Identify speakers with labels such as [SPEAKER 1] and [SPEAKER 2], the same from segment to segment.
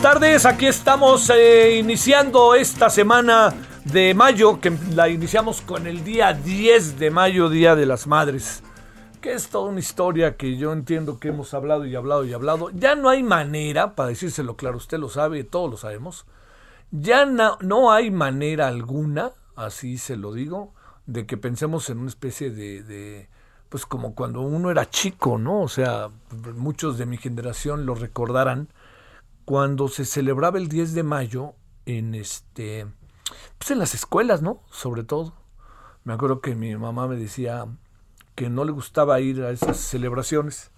[SPEAKER 1] Buenas tardes, aquí estamos eh, iniciando esta semana de mayo, que la iniciamos con el día 10 de mayo, Día de las Madres, que es toda una historia que yo entiendo que hemos hablado y hablado y hablado. Ya no hay manera, para decírselo claro, usted lo sabe, todos lo sabemos, ya no, no hay manera alguna, así se lo digo, de que pensemos en una especie de, de pues como cuando uno era chico, ¿no? O sea, muchos de mi generación lo recordarán cuando se celebraba el 10 de mayo en este pues en las escuelas, ¿no? Sobre todo. Me acuerdo que mi mamá me decía que no le gustaba ir a esas celebraciones.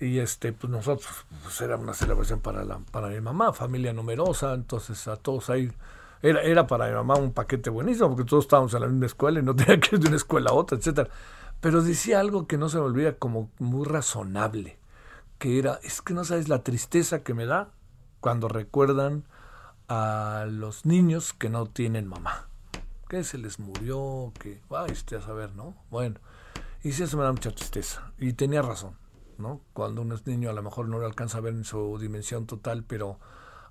[SPEAKER 1] Y este, pues nosotros, pues era una celebración para la, para mi mamá, familia numerosa, entonces a todos ahí, era, era para mi mamá un paquete buenísimo, porque todos estábamos en la misma escuela y no tenía que ir de una escuela a otra, etcétera. Pero decía algo que no se me olvida como muy razonable, que era, es que no sabes la tristeza que me da cuando recuerdan a los niños que no tienen mamá. Que se les murió, que, ay, este a saber, ¿no? Bueno, y sí, eso me da mucha tristeza. Y tenía razón, ¿no? Cuando uno es niño a lo mejor no lo alcanza a ver en su dimensión total, pero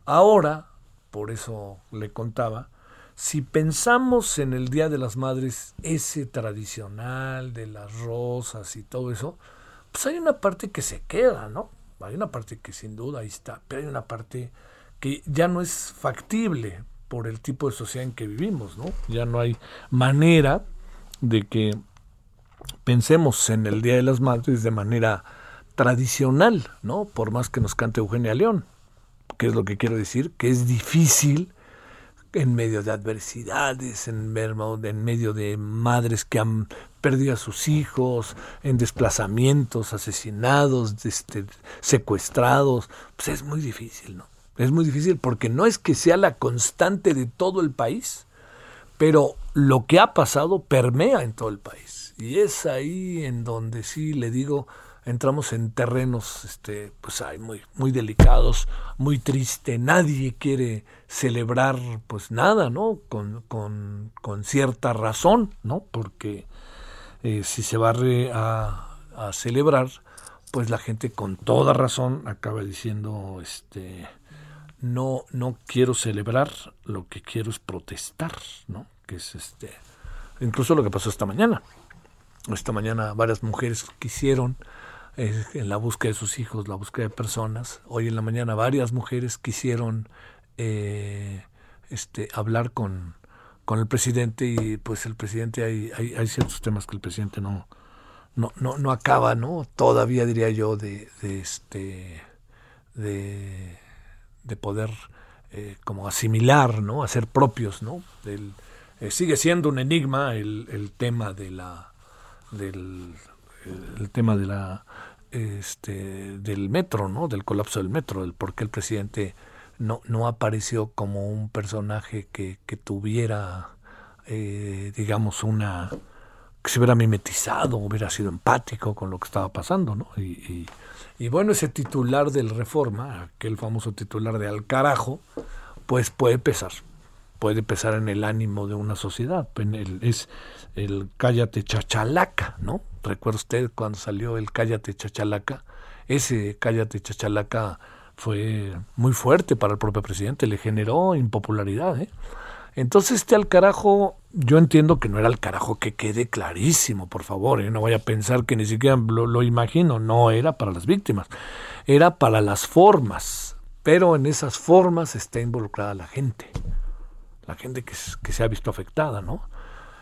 [SPEAKER 1] ahora, por eso le contaba, si pensamos en el Día de las Madres, ese tradicional de las rosas y todo eso, pues hay una parte que se queda, ¿no? Hay una parte que sin duda ahí está, pero hay una parte que ya no es factible por el tipo de sociedad en que vivimos, ¿no? Ya no hay manera de que pensemos en el Día de las Madres de manera tradicional, ¿no? Por más que nos cante Eugenia León, que es lo que quiero decir, que es difícil en medio de adversidades, en, en medio de madres que han perdido a sus hijos, en desplazamientos, asesinados, este, secuestrados, pues es muy difícil, ¿no? Es muy difícil porque no es que sea la constante de todo el país, pero lo que ha pasado permea en todo el país. Y es ahí en donde sí le digo, entramos en terrenos este pues hay muy muy delicados muy triste nadie quiere celebrar pues nada no con, con, con cierta razón no porque eh, si se va a, a, celebrar pues la gente con toda razón acaba diciendo este no no quiero celebrar lo que quiero es protestar no que es este incluso lo que pasó esta mañana. Esta mañana varias mujeres quisieron en la búsqueda de sus hijos, la búsqueda de personas. Hoy en la mañana varias mujeres quisieron eh, este, hablar con, con el presidente y pues el presidente hay, hay, ciertos temas que el presidente no, no, no, no acaba, ¿no? Todavía diría yo de, este de, de poder eh, como asimilar, ¿no? Hacer propios, ¿no? Eh, sigue siendo un enigma el, el tema de la del el tema de la este del metro, ¿no? Del colapso del metro, del por qué el presidente no, no apareció como un personaje que, que tuviera, eh, digamos, una que se hubiera mimetizado, hubiera sido empático con lo que estaba pasando, ¿no? Y, y, y bueno, ese titular del Reforma, aquel famoso titular de Al carajo, pues puede pesar, puede pesar en el ánimo de una sociedad. Es el cállate chachalaca, ¿no? Recuerda usted cuando salió el cállate chachalaca, ese cállate chachalaca fue muy fuerte para el propio presidente, le generó impopularidad, ¿eh? Entonces este al carajo, yo entiendo que no era al carajo, que quede clarísimo, por favor, ¿eh? no vaya a pensar que ni siquiera lo, lo imagino, no era para las víctimas, era para las formas, pero en esas formas está involucrada la gente, la gente que, que se ha visto afectada, ¿no?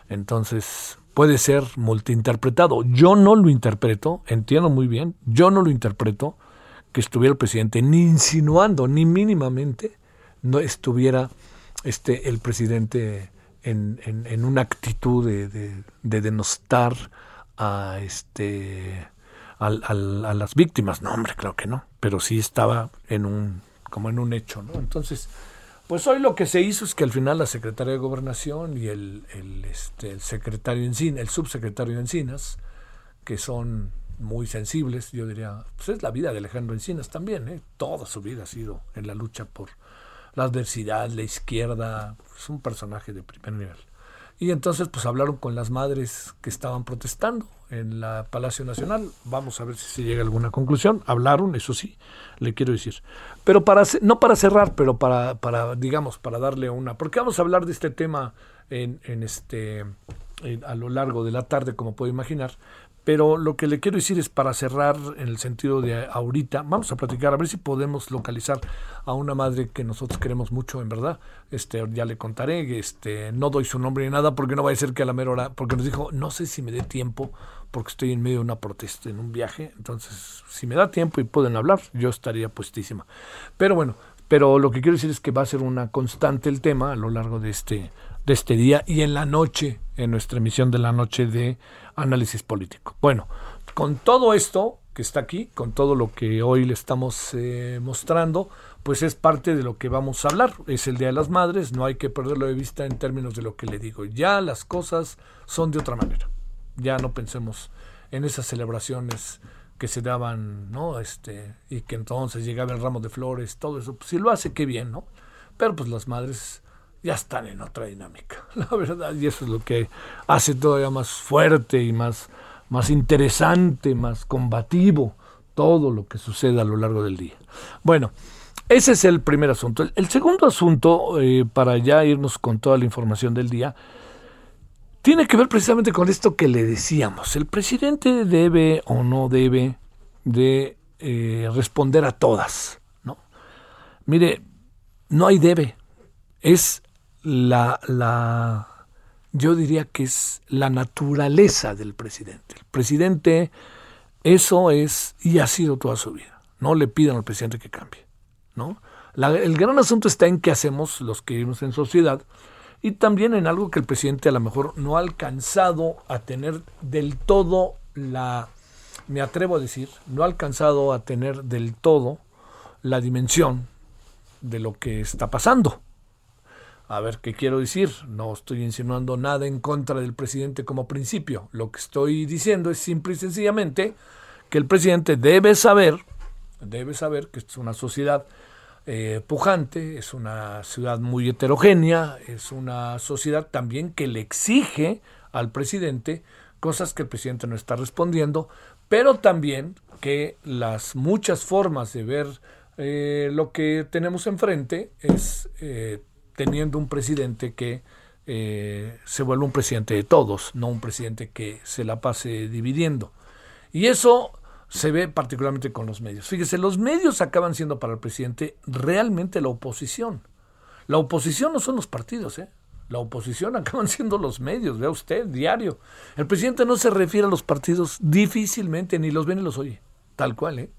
[SPEAKER 1] Entonces puede ser multiinterpretado. Yo no lo interpreto, entiendo muy bien, yo no lo interpreto que estuviera el presidente ni insinuando, ni mínimamente no estuviera este, el presidente en, en, en una actitud de, de, de, denostar a, este, a, a, a, las víctimas. No, hombre, creo que no, pero sí estaba en un, como en un hecho. ¿no? Entonces, pues hoy lo que se hizo es que al final la secretaria de Gobernación y el, el, este, el secretario el subsecretario Encinas, que son muy sensibles, yo diría, pues es la vida de Alejandro Encinas también, ¿eh? toda su vida ha sido en la lucha por la adversidad, la izquierda, es un personaje de primer nivel. Y entonces pues hablaron con las madres que estaban protestando en la Palacio Nacional. Vamos a ver si se llega a alguna conclusión. Hablaron, eso sí, le quiero decir. Pero para no para cerrar, pero para, para digamos, para darle una. Porque vamos a hablar de este tema en, en este a lo largo de la tarde, como puedo imaginar. Pero lo que le quiero decir es para cerrar en el sentido de ahorita, vamos a platicar, a ver si podemos localizar a una madre que nosotros queremos mucho, en verdad. Este, ya le contaré, este, no doy su nombre ni nada porque no va a ser que a la mera hora, porque nos dijo, no sé si me dé tiempo, porque estoy en medio de una protesta, en un viaje, entonces si me da tiempo y pueden hablar, yo estaría puestísima. Pero bueno, pero lo que quiero decir es que va a ser una constante el tema a lo largo de este, de este día y en la noche, en nuestra emisión de la noche de análisis político. Bueno, con todo esto que está aquí, con todo lo que hoy le estamos eh, mostrando, pues es parte de lo que vamos a hablar. Es el Día de las Madres, no hay que perderlo de vista en términos de lo que le digo. Ya las cosas son de otra manera. Ya no pensemos en esas celebraciones que se daban, ¿no? Este, y que entonces llegaba el ramo de flores, todo eso. Pues si lo hace, qué bien, ¿no? Pero pues las madres ya están en otra dinámica, la verdad, y eso es lo que hace todavía más fuerte y más, más interesante, más combativo todo lo que sucede a lo largo del día. Bueno, ese es el primer asunto. El, segundo asunto, eh, para ya irnos con toda la información del día, tiene que ver precisamente con esto que le decíamos. El presidente debe o no debe de eh, responder a todas. ¿no? Mire, no hay debe, es la, la, yo diría que es la naturaleza del presidente. El presidente, eso es y ha sido toda su vida. No le pidan al presidente que cambie. ¿no? La, el gran asunto está en qué hacemos los que vivimos en sociedad y también en algo que el presidente a lo mejor no ha alcanzado a tener del todo la, me atrevo a decir, no ha alcanzado a tener del todo la dimensión de lo que está pasando. A ver, ¿qué quiero decir? No estoy insinuando nada en contra del presidente como principio. Lo que estoy diciendo es simple y sencillamente que el presidente debe saber, debe saber que es una sociedad eh, pujante, es una ciudad muy heterogénea, es una sociedad también que le exige al presidente cosas que el presidente no está respondiendo, pero también que las muchas formas de ver eh, lo que tenemos enfrente es eh, teniendo un presidente que eh, se vuelve un presidente de todos, no un presidente que se la pase dividiendo. Y eso se ve particularmente con los medios. Fíjese, los medios acaban siendo para el presidente realmente la oposición. La oposición no son los partidos, ¿eh? La oposición acaban siendo los medios, vea usted, diario. El presidente no se refiere a los partidos difícilmente, ni los ve ni los oye, tal cual, ¿eh?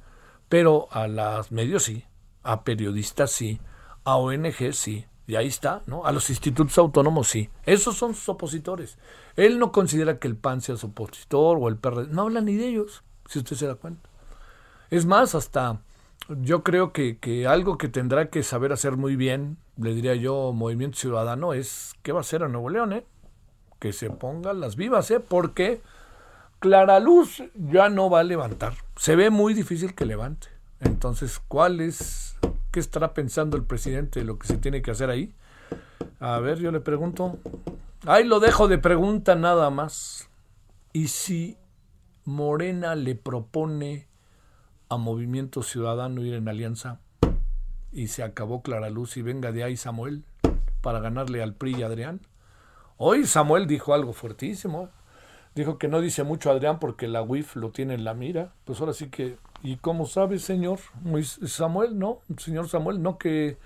[SPEAKER 1] Pero a los medios sí, a periodistas sí, a ONG sí, Y ahí está, ¿no? A los institutos autónomos sí. Esos son sus opositores. Él no considera que el PAN sea su opositor o el PRD. No habla ni de ellos, si usted se da cuenta. Es más, hasta yo creo que, que algo que tendrá que saber hacer muy bien, le diría yo, Movimiento Ciudadano, es qué va a hacer a Nuevo León, ¿eh? Que se pongan las vivas, ¿eh? Porque Clara Luz ya no va a levantar. Se ve muy difícil que levante. Entonces, ¿cuál es, qué estará pensando el presidente de lo que se tiene que hacer ahí? A ver, yo le pregunto. Ahí lo dejo de pregunta nada más. ¿Y si Morena le propone a Movimiento Ciudadano ir en alianza y se acabó Clara Luz y venga de ahí Samuel para ganarle al PRI y Adrián? Hoy Samuel dijo algo fuertísimo. Dijo que no dice mucho Adrián porque la WIF lo tiene en la mira. Pues ahora sí que ¿Y cómo sabe, señor Samuel? No, señor Samuel, no que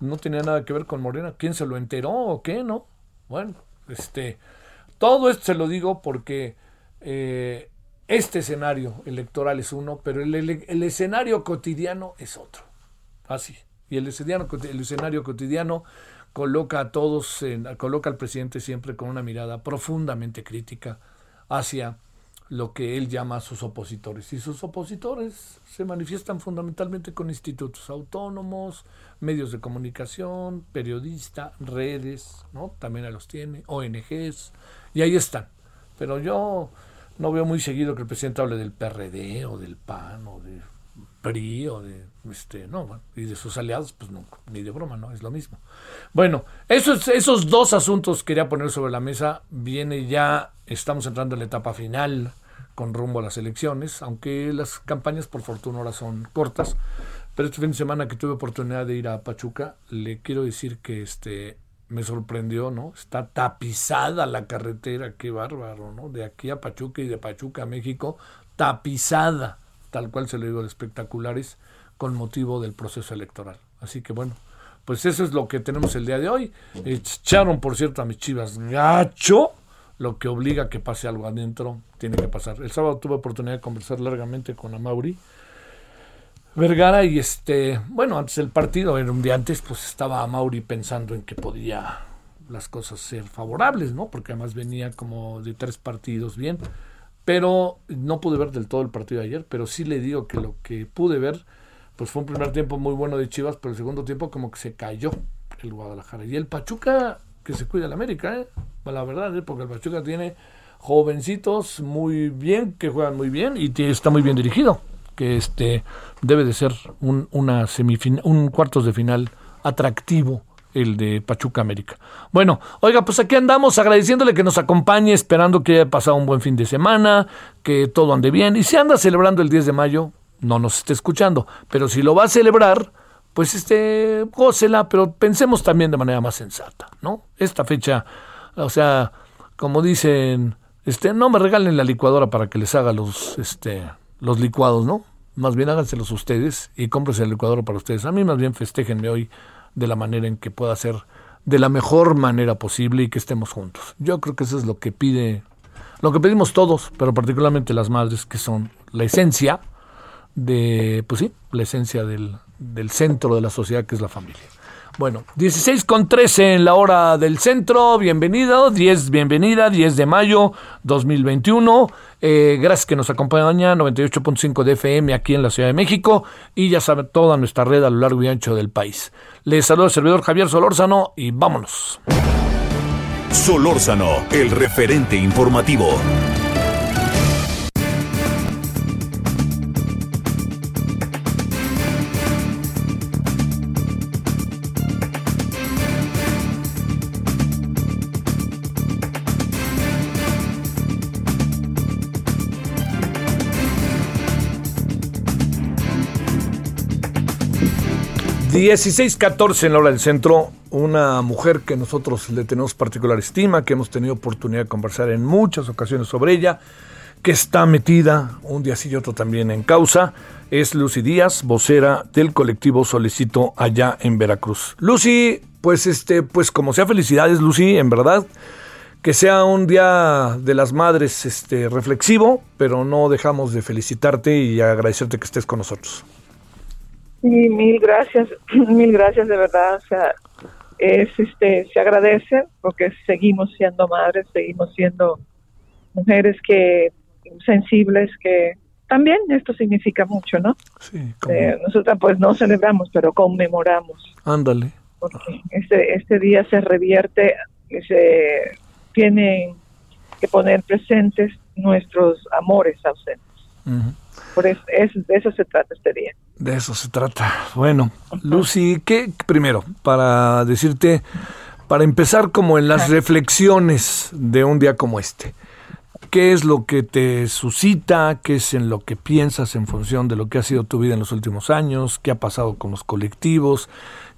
[SPEAKER 1] no tenía nada que ver con Morena. ¿Quién se lo enteró o qué? No. Bueno, este, todo esto se lo digo porque eh, este escenario electoral es uno, pero el, escenario cotidiano es otro. Así. Y el escenario, el escenario cotidiano coloca a todos, en, coloca al presidente siempre con una mirada profundamente crítica hacia lo que él llama a sus opositores. Y sus opositores se manifiestan fundamentalmente con institutos autónomos, medios de comunicación, periodistas, redes, ¿no? También los tiene, ONGs, y ahí están. Pero yo no veo muy seguido que el presidente hable del PRD o del PAN o de PRI o de este no y de sus aliados pues no ni de broma no es lo mismo bueno esos esos dos asuntos quería poner sobre la mesa viene ya estamos entrando en la etapa final con rumbo a las elecciones aunque las campañas por fortuna ahora son cortas pero este fin de semana que tuve oportunidad de ir a Pachuca le quiero decir que este me sorprendió, ¿no? Está tapizada la carretera, qué bárbaro, ¿no? De aquí a Pachuca y de Pachuca a México, tapizada tal cual se le digo, de espectaculares con motivo del proceso electoral. Así que bueno, pues eso es lo que tenemos el día de hoy. Echaron, por cierto, a mis chivas gacho, lo que obliga a que pase algo adentro, tiene que pasar. El sábado tuve oportunidad de conversar largamente con Amauri Vergara y este, bueno, antes del partido, era un día antes, pues estaba Amauri pensando en que podía las cosas ser favorables, ¿no? Porque además venía como de tres partidos bien pero no pude ver del todo el partido de ayer, pero sí le digo que lo que pude ver, pues fue un primer tiempo muy bueno de Chivas, pero el segundo tiempo como que se cayó el Guadalajara. Y el Pachuca, que se cuida la América, ¿eh? la verdad, ¿eh? porque el Pachuca tiene jovencitos muy bien, que juegan muy bien y está muy bien dirigido, que este debe de ser un, una semifinal, un cuartos de final atractivo el de Pachuca América. Bueno, oiga, pues aquí andamos agradeciéndole que nos acompañe, esperando que haya pasado un buen fin de semana, que todo ande bien. Y si anda celebrando el 10 de mayo, no nos esté escuchando. Pero si lo va a celebrar, pues este, gócela, pero pensemos también de manera más sensata, ¿no? Esta fecha, o sea, como dicen, este, no me regalen la licuadora para que les haga los, este, los licuados, ¿no? Más bien háganselos ustedes y cómprense el licuadora para ustedes. A mí más bien festéjenme hoy de la manera en que pueda ser de la mejor manera posible y que estemos juntos. Yo creo que eso es lo que pide, lo que pedimos todos, pero particularmente las madres, que son la esencia de, pues sí, la esencia del, del centro de la sociedad que es la familia. Bueno, 16 con 13 en la hora del centro, bienvenido, 10, bienvenida, 10 de mayo 2021. Eh, gracias que nos acompaña 98.5 de FM aquí en la Ciudad de México y ya sabe toda nuestra red a lo largo y ancho del país. Les saluda el servidor Javier Solórzano y vámonos.
[SPEAKER 2] Solórzano, el referente informativo.
[SPEAKER 1] 16-14 en la hora del centro, una mujer que nosotros le tenemos particular estima, que hemos tenido oportunidad de conversar en muchas ocasiones sobre ella, que está metida un día sí y otro también en causa, es Lucy Díaz, vocera del colectivo Solicito allá en Veracruz. Lucy, pues este, pues como sea felicidades Lucy, en verdad, que sea un día de las madres este reflexivo, pero no dejamos de felicitarte y agradecerte que estés con nosotros.
[SPEAKER 3] Sí, mil gracias, mil gracias de verdad. O sea, es este se agradece porque seguimos siendo madres, seguimos siendo mujeres que sensibles que también esto significa mucho, ¿no?
[SPEAKER 1] Sí,
[SPEAKER 3] Eh, nosotras pues no celebramos, pero conmemoramos
[SPEAKER 1] ándale.
[SPEAKER 3] porque este este día se revierte, se tienen que poner presentes nuestros amores ausentes.
[SPEAKER 1] Ujú.
[SPEAKER 3] Por eso, es- de eso se trata este día.
[SPEAKER 1] De eso se trata. Bueno, Lucy, ¿qué primero para decirte, para empezar como en las reflexiones de un día como este? ¿Qué es lo que te suscita? ¿Qué es en lo que piensas en función de lo que ha sido tu vida en los últimos años? ¿Qué ha pasado con los colectivos?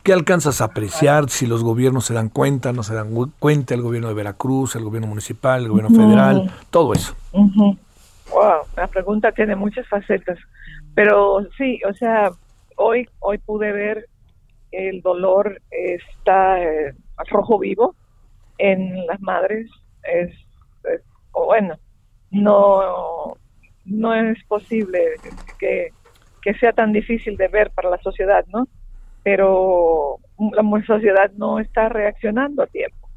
[SPEAKER 1] ¿Qué alcanzas a apreciar si los gobiernos se dan cuenta, no se dan cuenta? El gobierno de Veracruz, el gobierno municipal, el gobierno federal, todo eso.
[SPEAKER 3] Wow, la pregunta tiene muchas facetas, pero sí, o sea, hoy hoy pude ver el dolor está eh, rojo vivo en las madres, es, es- bueno, no no es posible que, que sea tan difícil de ver para la sociedad, ¿no? Pero la sociedad no está reaccionando a tiempo.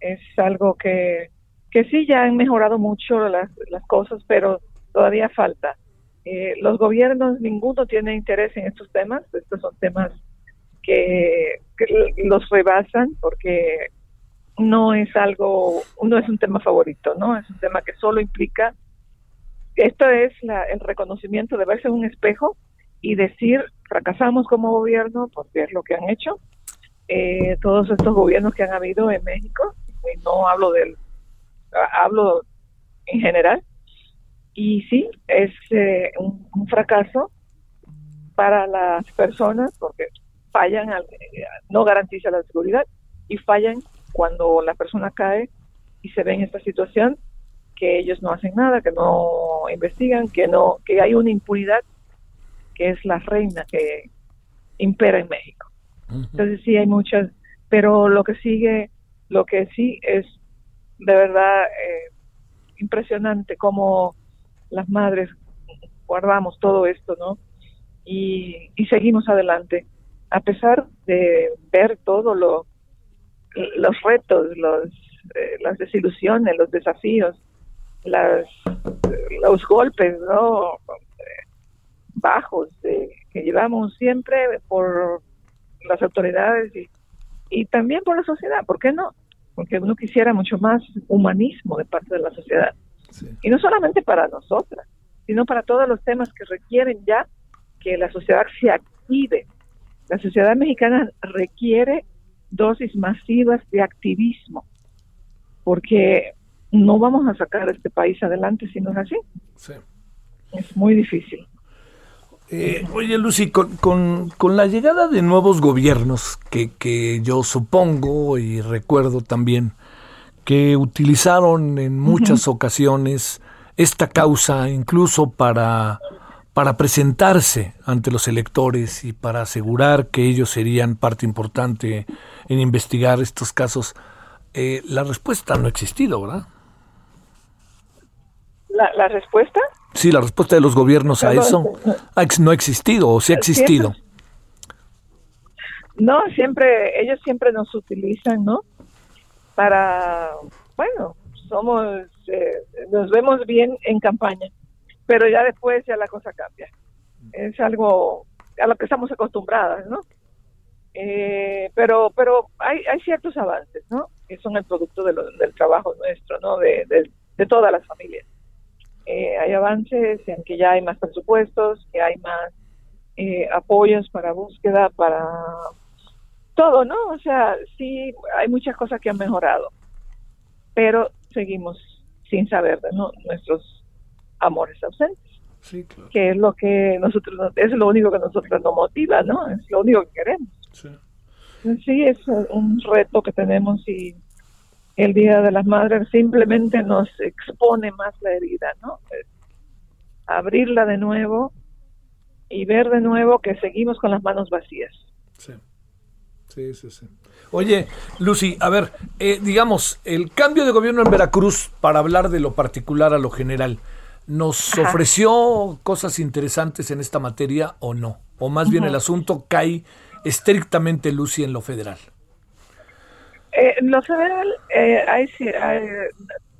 [SPEAKER 3] Es algo que que sí ya han mejorado mucho las, las cosas, pero todavía falta. Eh, los gobiernos, ninguno tiene interés en estos temas, estos son temas que, los rebasan porque no es algo, no es un tema favorito, ¿no? Es un tema que solo implica, esto es la- el reconocimiento de verse en un espejo y decir, fracasamos como gobierno porque es lo que han hecho. Eh, todos estos gobiernos que han habido en México, y no hablo del hablo en general. Y sí, es eh, un, un fracaso para las personas porque fallan, al- no garantiza la seguridad y fallan cuando la persona cae y se ve en esta situación que ellos no hacen nada, que no investigan, que no, que hay una impunidad que es la reina que impera en México. Entonces sí hay muchas, pero lo que sigue, lo que sí es de verdad eh, impresionante cómo las madres guardamos todo esto, ¿no? Y, y seguimos adelante, a pesar de ver todo lo, los retos, los, eh, las desilusiones, los desafíos, las, los golpes, ¿no? Bajos eh, que llevamos siempre por las autoridades y, y también por la sociedad, ¿por qué no? Porque uno quisiera mucho más humanismo de parte de la sociedad. Y no solamente para nosotras, sino para todos los temas que requieren ya que la sociedad se active. La sociedad mexicana requiere dosis masivas de activismo, porque no vamos a sacar a este país adelante si no es así.
[SPEAKER 1] Sí.
[SPEAKER 3] Es muy difícil.
[SPEAKER 1] Eh, oye, Lucy, con, con- con la llegada de nuevos gobiernos, que, que yo supongo y recuerdo también, que utilizaron en muchas ocasiones esta causa incluso para, para presentarse ante los electores y para asegurar que ellos serían parte importante en investigar estos casos, eh, la respuesta no ha existido, ¿verdad?
[SPEAKER 3] La, la respuesta,
[SPEAKER 1] Sí, la respuesta de los gobiernos a eso
[SPEAKER 3] no.
[SPEAKER 1] ha existido o sí ha existido.
[SPEAKER 3] no, siempre, ellos siempre nos utilizan, ¿no? Para, bueno, somos, eh, nos vemos bien en campaña, pero ya después ya la cosa cambia. Es algo a lo que estamos acostumbradas, ¿no? Eh, pero pero hay, hay ciertos avances, ¿no? Que son el producto de lo- del trabajo nuestro, ¿no? De, de, de todas las familias. Eh, hay avances en que ya hay más presupuestos, que hay más eh, apoyos para búsqueda, para todo, ¿no? O sea, sí, hay muchas cosas que han mejorado, pero seguimos sin saber de ¿no? nuestros amores ausentes,
[SPEAKER 1] Sí, claro.
[SPEAKER 3] que es lo que nosotros, es lo único que nosotros nos motiva, ¿no? Es lo único que queremos. Sí, es un reto que tenemos y el Día de las Madres simplemente nos expone más la herida, ¿no? Abrirla de nuevo y ver de nuevo que seguimos con las manos vacías.
[SPEAKER 1] Sí. Sí, sí, sí. Oye, Lucy, a ver, eh, digamos, el cambio de gobierno en Veracruz, para hablar de lo particular a lo general, ¿nos
[SPEAKER 3] Ajá.
[SPEAKER 1] ofreció cosas interesantes en esta materia o no? O más bien el asunto cae estrictamente, Lucy, en lo federal.
[SPEAKER 3] Eh, en lo federal, eh, hay,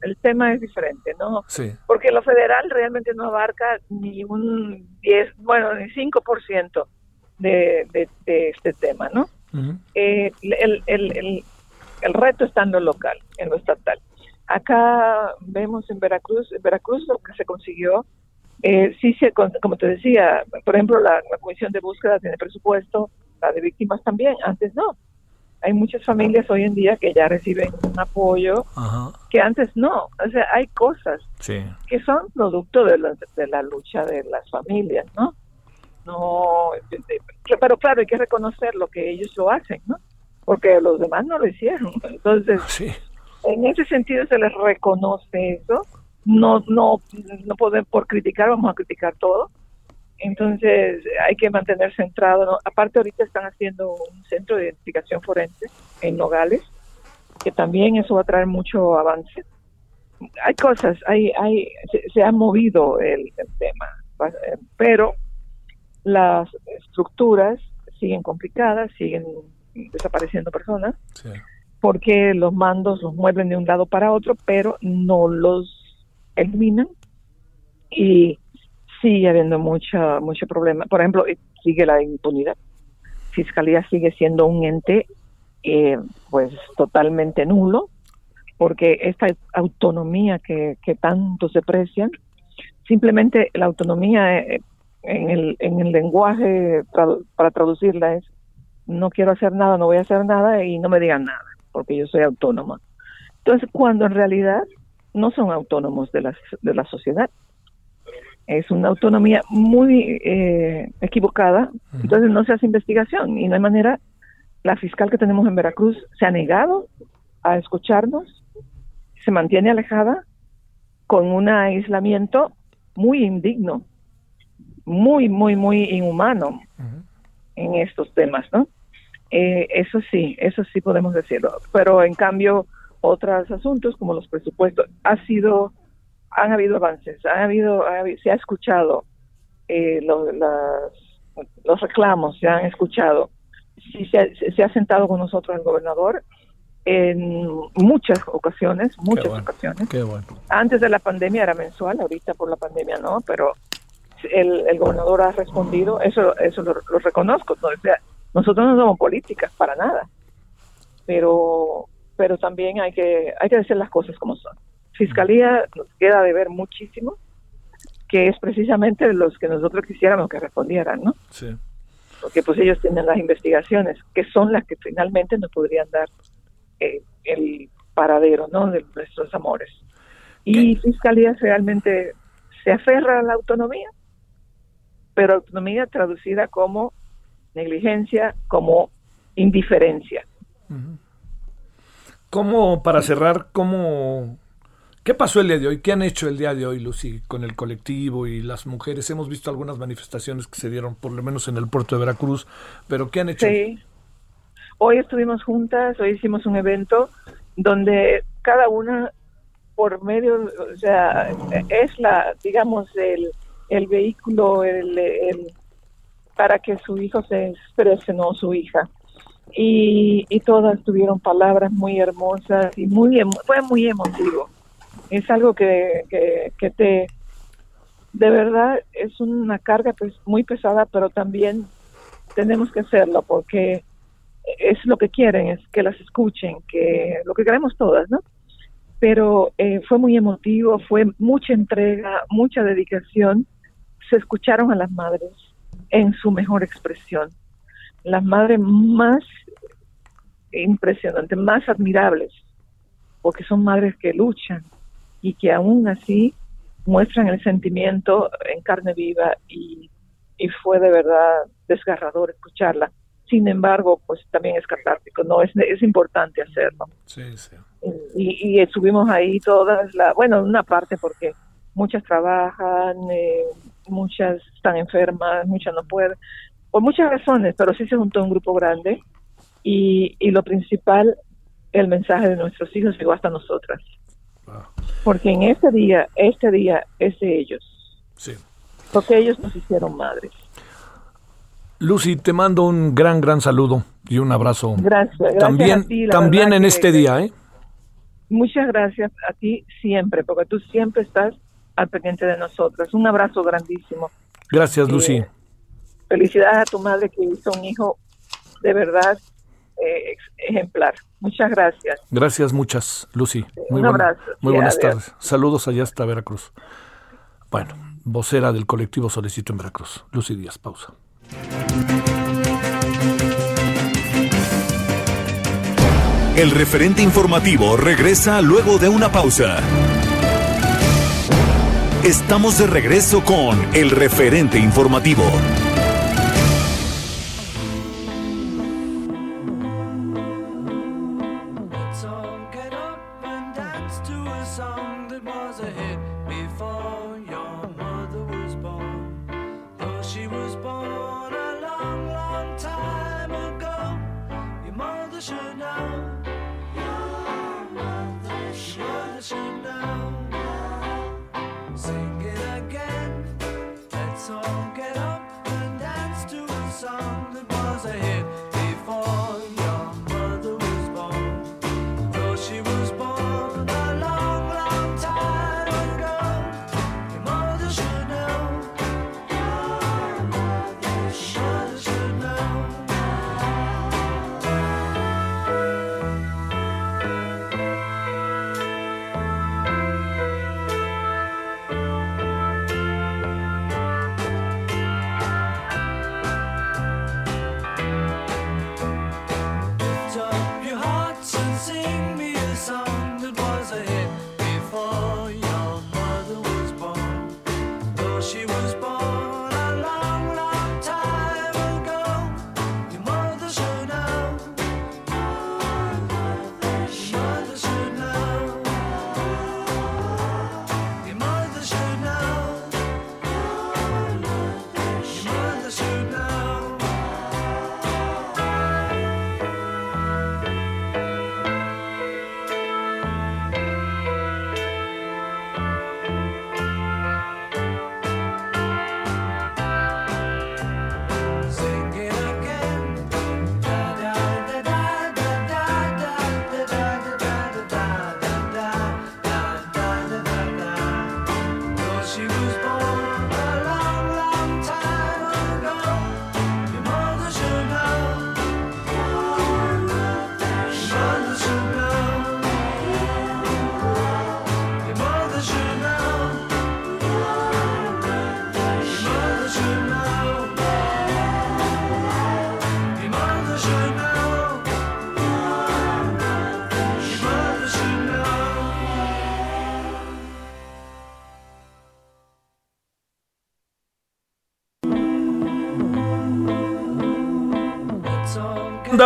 [SPEAKER 3] el tema es diferente, ¿no?
[SPEAKER 1] Sí.
[SPEAKER 3] Porque lo federal realmente no abarca ni un 10, bueno, ni 5% de, de, de este tema, ¿no? Eh, el, el, el, el reto está en lo local, en lo estatal. Acá vemos en Veracruz, en Veracruz lo que se consiguió, eh, sí se, como te decía, por ejemplo, la, la Comisión de Búsqueda tiene presupuesto, la de víctimas también, antes no. Hay muchas familias hoy en día que ya reciben un apoyo
[SPEAKER 1] Ajá.
[SPEAKER 3] que antes no. O sea, hay cosas
[SPEAKER 1] Sí.
[SPEAKER 3] que son producto de la, de la lucha de las familias, ¿no? No, de- pero claro, hay que reconocer lo que ellos lo hacen, ¿no? Porque los demás no lo hicieron. Entonces,
[SPEAKER 1] Sí.
[SPEAKER 3] en ese sentido se les reconoce eso. No, no, no podemos por criticar, vamos a criticar todo. Entonces hay que mantener centrado. ¿no? Aparte ahorita están haciendo un centro de identificación forense en Nogales, que también eso va a traer mucho avance. Hay cosas, hay, hay, se, se ha movido el, el tema, eh, pero las estructuras siguen complicadas, siguen desapareciendo personas
[SPEAKER 1] Sí.
[SPEAKER 3] porque los mandos los mueven de un lado para otro, pero no los eliminan y sigue habiendo mucha mucho problema. Por ejemplo, eh, sigue la impunidad. Fiscalía sigue siendo un ente eh, pues totalmente nulo, porque esta autonomía que, que tanto se precian, simplemente la autonomía eh, en el, en el lenguaje tradu- para traducirla es no quiero hacer nada, no voy a hacer nada y no me digan nada, porque yo soy autónoma. Entonces, cuando en realidad no son autónomos de la, de la sociedad, es una autonomía muy eh, equivocada, entonces no se hace investigación y no hay manera. La fiscal que tenemos en Veracruz se ha negado a escucharnos, se mantiene alejada con un aislamiento muy indigno, muy, muy, muy inhumano en estos temas, ¿no? Eh, eso sí, eso sí podemos decirlo. Pero en cambio, otros asuntos como los presupuestos, ha sido, han habido avances, ha habido, ha habi- se ha escuchado eh, lo- las- los reclamos, se han escuchado. Sí, se, ha- se- ha sentado con nosotros el gobernador en muchas ocasiones, muchas
[SPEAKER 1] bueno.
[SPEAKER 3] ocasiones.
[SPEAKER 1] Qué bueno.
[SPEAKER 3] Antes de la pandemia era mensual, ahorita por la pandemia no, pero el, el gobernador ha respondido, eso eso lo, lo reconozco, ¿no? O sea, nosotros no somos políticas para nada, pero pero también hay que hay que decir las cosas como son. Fiscalía nos queda de ver muchísimo, que es precisamente los que nosotros quisiéramos que respondieran, ¿no?
[SPEAKER 1] Sí.
[SPEAKER 3] Porque pues ellos tienen las investigaciones, que son las que finalmente nos podrían dar eh, el paradero, ¿no? De nuestros amores. Y Fiscalía realmente se aferra a la autonomía, pero autonomía traducida como negligencia, como indiferencia.
[SPEAKER 1] ¿Cómo, para cerrar, cómo... ¿Qué pasó el día de hoy? ¿Qué han hecho el día de hoy, Lucy, con el colectivo y las mujeres? Hemos visto algunas manifestaciones que se dieron, por lo menos en el puerto de Veracruz, pero ¿qué han hecho?
[SPEAKER 3] Sí. Hoy estuvimos juntas, hoy hicimos un evento donde cada una por medio, o sea, es la, digamos, el, el vehículo el, para que su hijo se exprese, no su hija. Y, y todas tuvieron palabras muy hermosas y muy fue muy emotivo. Es algo que, que, te, de verdad, es una carga pues, muy pesada, pero también tenemos que hacerlo porque es lo que quieren, es que las escuchen, que lo que queremos todas, ¿no? Pero eh, fue muy emotivo, fue mucha entrega, mucha dedicación. Se escucharon a las madres en su mejor expresión. Las madres más impresionantes, más admirables, porque son madres que luchan y que aún así muestran el sentimiento en carne viva y, y fue de verdad desgarrador escucharla. Sin embargo, pues también es catártico, no es, es importante hacerlo.
[SPEAKER 1] Sí, sí.
[SPEAKER 3] Y, y estuvimos ahí todas, la, bueno, una parte porque muchas trabajan, eh, muchas están enfermas, muchas no pueden, por muchas razones, pero sí se juntó un grupo grande y, y lo principal, el mensaje de nuestros hijos llegó hasta nosotras. Porque en este día, este día es de ellos,
[SPEAKER 1] Sí.
[SPEAKER 3] porque ellos nos hicieron madres.
[SPEAKER 1] Lucy, te mando un gran, gran saludo y un abrazo.
[SPEAKER 3] Gracias. gracias
[SPEAKER 1] También,
[SPEAKER 3] a ti, la
[SPEAKER 1] también en
[SPEAKER 3] que-
[SPEAKER 1] este día, ¿eh?
[SPEAKER 3] Muchas gracias a ti siempre, porque tú siempre estás al pendiente de nosotros. Un abrazo grandísimo.
[SPEAKER 1] Gracias, Lucy.
[SPEAKER 3] Eh, Felicidades a tu madre que hizo un hijo de verdad eh, ejemplar. Muchas gracias.
[SPEAKER 1] Gracias muchas, Lucy. Muy,
[SPEAKER 3] un
[SPEAKER 1] buena-
[SPEAKER 3] abrazo.
[SPEAKER 1] muy buenas
[SPEAKER 3] adiós.
[SPEAKER 1] tardes. Saludos allá hasta Veracruz. Bueno, vocera del colectivo Solicito en Veracruz. Lucy Díaz, pausa.
[SPEAKER 2] El referente informativo regresa luego de una pausa. Estamos de regreso con el referente informativo.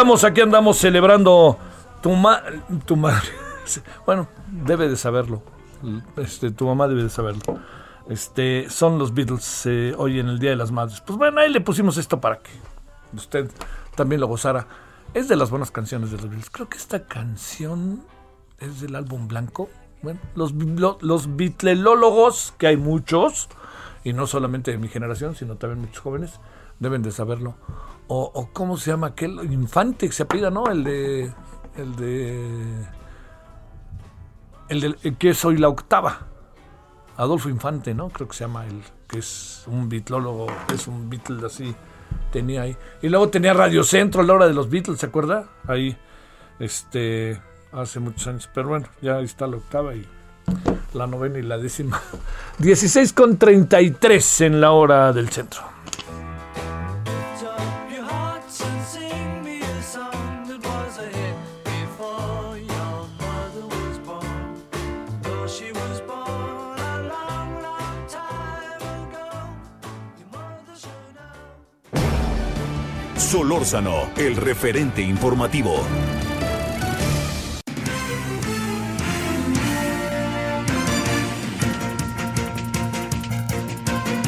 [SPEAKER 1] Andamos, aquí andamos celebrando tu, ma tu madre. Bueno, debe de saberlo. Este, tu mamá debe de saberlo. Este, son los Beatles eh, hoy en el Día de las Madres. Pues bueno, ahí le pusimos esto para que usted también lo gozara. Es de las buenas canciones de los Beatles. Creo que esta canción es del álbum blanco. Bueno, los, los bitlelólogos, que hay muchos, y no solamente de mi generación, sino también muchos jóvenes, deben de saberlo. O, cómo se llama aquel infante que se apellida, ¿no? El de. El de. El el que soy la octava. Adolfo Infante, ¿no? Creo que se llama el que es un bitlólogo, es un Beatle así. Tenía ahí. Y luego tenía Radio Centro a la hora de los Beatles, ¿se acuerda? Ahí, este, hace muchos años. Pero bueno, ya ahí está la octava y la novena y la décima. 16 con 33 en la hora del centro.
[SPEAKER 2] Solórzano, el referente informativo.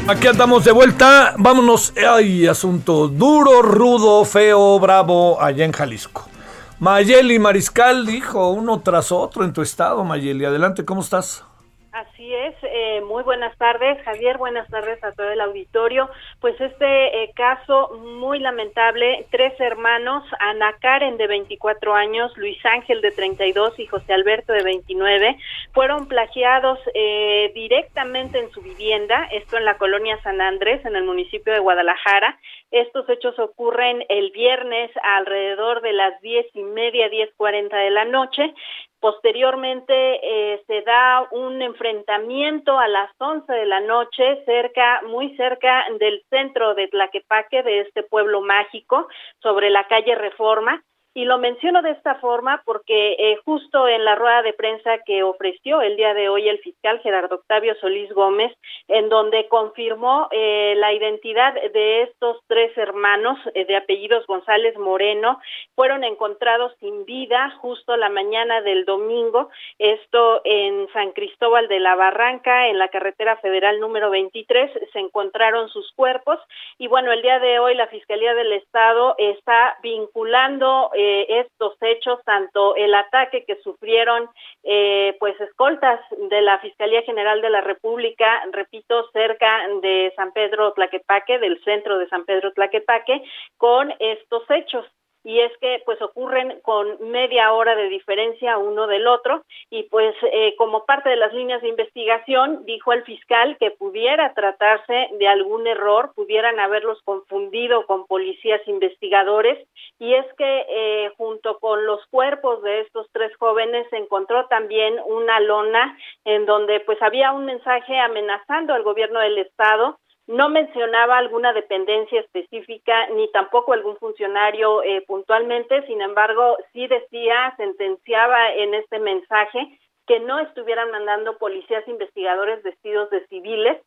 [SPEAKER 1] Aquí andamos de vuelta. Vámonos. Ay, asunto duro, rudo, feo, bravo, allá en Jalisco. Mayeli Mariscal dijo uno tras otro en tu estado, Mayeli. Adelante, ¿cómo estás?
[SPEAKER 4] Así es, eh, muy buenas tardes, Javier, buenas tardes a todo el auditorio. Pues este eh, caso muy lamentable, tres hermanos, Ana Karen de 24 años, Luis Ángel de 32 y José Alberto de 29, fueron plagiados eh, directamente en su vivienda, esto en la colonia San Andrés, en el municipio de Guadalajara. Estos hechos ocurren el viernes alrededor de las diez y media, diez cuarenta de la noche. Posteriormente eh, se da un enfrentamiento a las 11 de la noche cerca, muy cerca del centro de Tlaquepaque, de este pueblo mágico, sobre la calle Reforma. Y lo menciono de esta forma porque eh, justo en la rueda de prensa que ofreció el día de hoy el fiscal Gerardo Octavio Solís Gómez, en donde confirmó eh, la identidad de estos tres hermanos eh, de apellidos González Moreno, fueron encontrados sin vida justo la mañana del domingo, esto en San Cristóbal de la Barranca, en la carretera federal número 23, se encontraron sus cuerpos. Y bueno, el día de hoy la Fiscalía del Estado está vinculando eh, estos hechos, tanto el ataque que sufrieron eh, pues escoltas de la Fiscalía General de la República, repito, cerca de San Pedro Tlaquepaque, del centro de San Pedro Tlaquepaque, con estos hechos y es que pues ocurren con media hora de diferencia uno del otro y pues eh, como parte de las líneas de investigación dijo el fiscal que pudiera tratarse de algún error, pudieran haberlos confundido con policías investigadores y es que eh, junto con los cuerpos de estos tres jóvenes se encontró también una lona en donde pues había un mensaje amenazando al gobierno del estado no mencionaba alguna dependencia específica ni tampoco algún funcionario eh, puntualmente, sin embargo, sí decía, sentenciaba en este mensaje que no estuvieran mandando policías investigadores vestidos de civiles,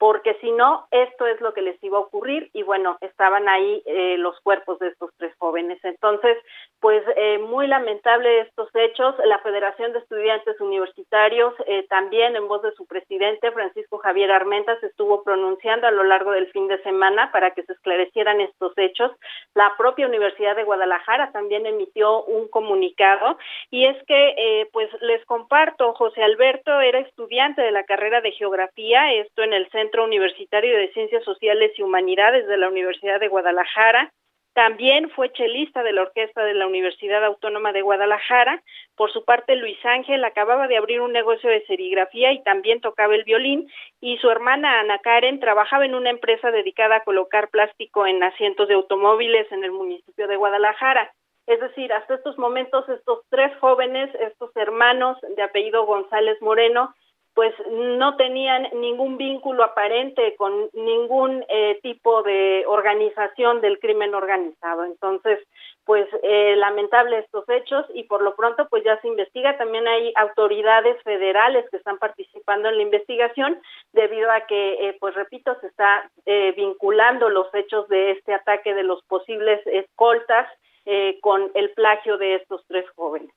[SPEAKER 4] porque si no, esto es lo que les iba a ocurrir y bueno, estaban ahí eh, los cuerpos de estos tres jóvenes. Entonces, pues eh, muy lamentable estos hechos. La Federación de Estudiantes Universitarios, eh, también en voz de su presidente, Francisco Javier Armentas, estuvo pronunciando a lo largo del fin de semana para que se esclarecieran estos hechos. La propia Universidad de Guadalajara también emitió un comunicado y es que, pues les comparto, José Alberto era estudiante de la carrera de Geografía, esto en el Centro Universitario de Ciencias Sociales y Humanidades de la Universidad de Guadalajara. También fue chelista de la orquesta de la Universidad Autónoma de Guadalajara. Por su parte, Luis Ángel acababa de abrir un negocio de serigrafía y también tocaba el violín. Y su hermana Ana Karen trabajaba en una empresa dedicada a colocar plástico en asientos de automóviles en el municipio de Guadalajara. Es decir, hasta estos momentos, estos tres jóvenes, estos hermanos de apellido González Moreno, pues no tenían ningún vínculo aparente con ningún eh, tipo de organización del crimen organizado. Entonces, pues eh, lamentable estos hechos y por lo pronto pues ya se investiga. También hay autoridades federales que están participando en la investigación debido a que, eh, pues repito, se está eh, vinculando los hechos de este ataque de los posibles escoltas eh, con el plagio de estos tres jóvenes.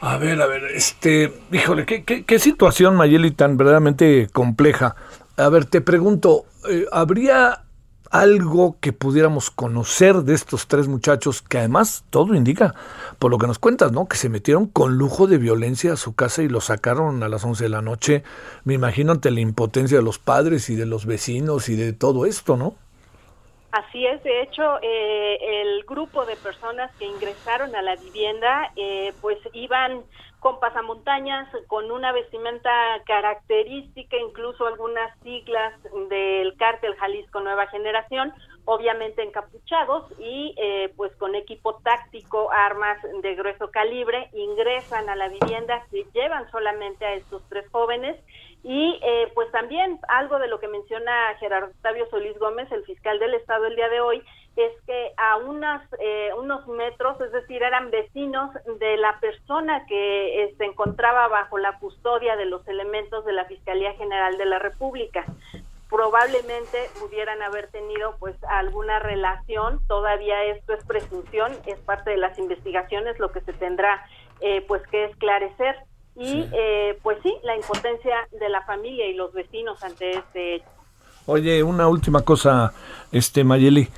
[SPEAKER 1] A ver, a ver, este, híjole, qué, qué, qué situación, Mayeli, tan verdaderamente compleja. A ver, te pregunto, eh, ¿habría algo que pudiéramos conocer de estos tres muchachos que además todo indica, por lo que nos cuentas, ¿no? Que se metieron con lujo de violencia a su casa y lo sacaron a las 11 de la noche, me imagino ante la impotencia de los padres y de los vecinos y de todo esto, ¿no?
[SPEAKER 4] Así es, de hecho, eh, el grupo de personas que ingresaron a la vivienda, eh, pues iban con pasamontañas, con una vestimenta característica, incluso algunas siglas del cártel Jalisco Nueva Generación, obviamente encapuchados y eh, pues con equipo táctico, armas de grueso calibre, ingresan a la vivienda, se llevan solamente a estos tres jóvenes y eh, pues también algo de lo que menciona Gerardo Octavio Solís Gómez, el fiscal del Estado el día de hoy, es que a unas, eh, unos metros, es decir, eran vecinos de la persona que eh, se encontraba bajo la custodia de los elementos de la Fiscalía General de la República. Probablemente pudieran haber tenido pues alguna relación, todavía esto es presunción, es parte de las investigaciones, lo que se tendrá eh, pues que esclarecer y eh, pues sí, la impotencia de la familia y los vecinos ante este hecho.
[SPEAKER 1] Oye, una última cosa, este Mayeli.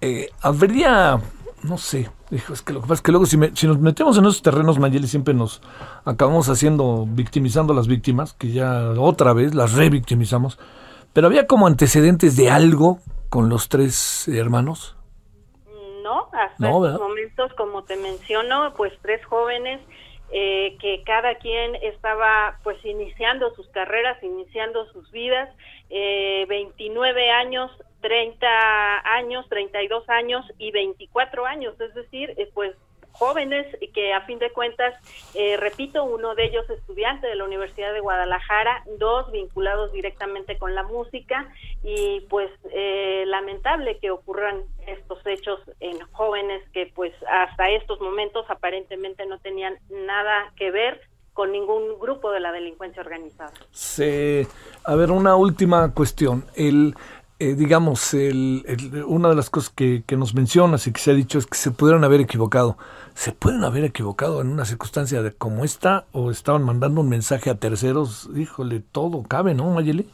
[SPEAKER 1] Eh, ¿Habría no sé. Dijo, es que lo que pasa es que luego si, me- si nos metemos en esos terrenos, Mayeli, siempre nos acabamos haciendo, victimizando a las víctimas, que ya otra vez las revictimizamos. Pero había como antecedentes de algo con los tres hermanos.
[SPEAKER 4] No, hasta
[SPEAKER 1] No,
[SPEAKER 4] momentos, como te menciono, pues tres jóvenes eh, que cada quien estaba pues iniciando sus carreras, iniciando sus vidas, eh, 29 años, 30 años, 32 años y 24 años, es decir, eh, pues jóvenes que a fin de cuentas, eh, repito, uno de ellos estudiante de la Universidad de Guadalajara, dos vinculados directamente con la música y pues eh, lamentable que ocurran estos hechos en jóvenes que pues hasta estos momentos aparentemente no tenían nada que ver con ningún grupo de la delincuencia organizada.
[SPEAKER 1] Se, a ver, una última cuestión. El, eh, digamos, el, el- una de las cosas que, que nos mencionas y que se ha dicho es que se pudieron haber equivocado. ¿Se pueden haber equivocado en una circunstancia de como esta o estaban mandando un mensaje a terceros? Híjole, todo cabe, ¿no, Mayeli?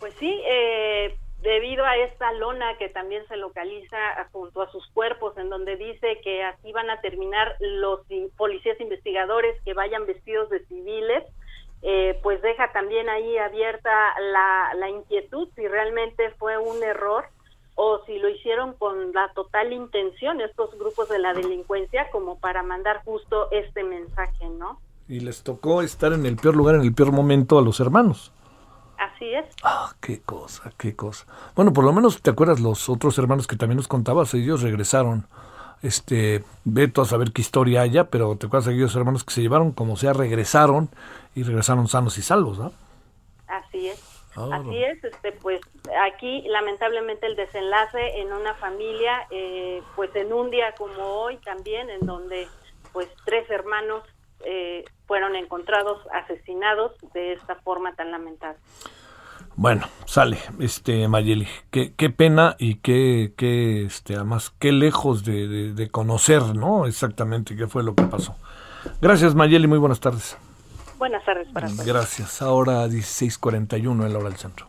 [SPEAKER 4] Pues sí, eh, debido a esta lona que también se localiza junto a sus cuerpos, en donde dice que así van a terminar los policías investigadores que vayan vestidos de civiles, eh, pues deja también ahí abierta la, la inquietud si realmente fue un error o si lo hicieron con la total intención estos grupos de la delincuencia como para mandar justo este mensaje, ¿no?
[SPEAKER 1] Y les tocó estar en el peor lugar, en el peor momento a los hermanos.
[SPEAKER 4] Así es.
[SPEAKER 1] Ah, qué cosa, qué cosa. Bueno, por lo menos te acuerdas los otros hermanos que también nos contabas, ellos regresaron. Este, veto a saber qué historia haya, pero te acuerdas de aquellos hermanos que se llevaron, como sea, regresaron y regresaron sanos y salvos, ¿no?
[SPEAKER 4] Así es.
[SPEAKER 1] Ah,
[SPEAKER 4] Así es, este, pues aquí lamentablemente el desenlace en una familia, eh, pues en un día como hoy también, en donde pues tres hermanos eh, fueron encontrados asesinados de esta forma tan lamentable.
[SPEAKER 1] Bueno, sale, este Mayeli, qué, qué pena y qué, qué, este, además, qué lejos de, de- de conocer, ¿no? Exactamente qué fue lo que pasó. Gracias, Mayeli, muy buenas tardes.
[SPEAKER 4] Buenas tardes para todos.
[SPEAKER 1] Gracias. Ahora 16:41 en la hora del centro.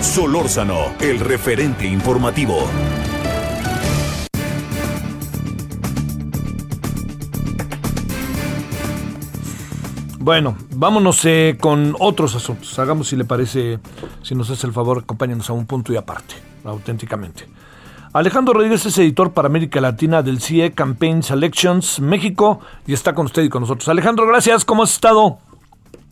[SPEAKER 2] Solórzano, el referente informativo.
[SPEAKER 1] Bueno, vámonos eh, con otros asuntos. Hagamos, si le parece, si nos hace el favor, acompáñanos a un punto y aparte, auténticamente. Alejandro Rodríguez es editor para América Latina del CIE Campaign Selections México y está con usted y con nosotros. Alejandro, gracias. ¿Cómo has estado?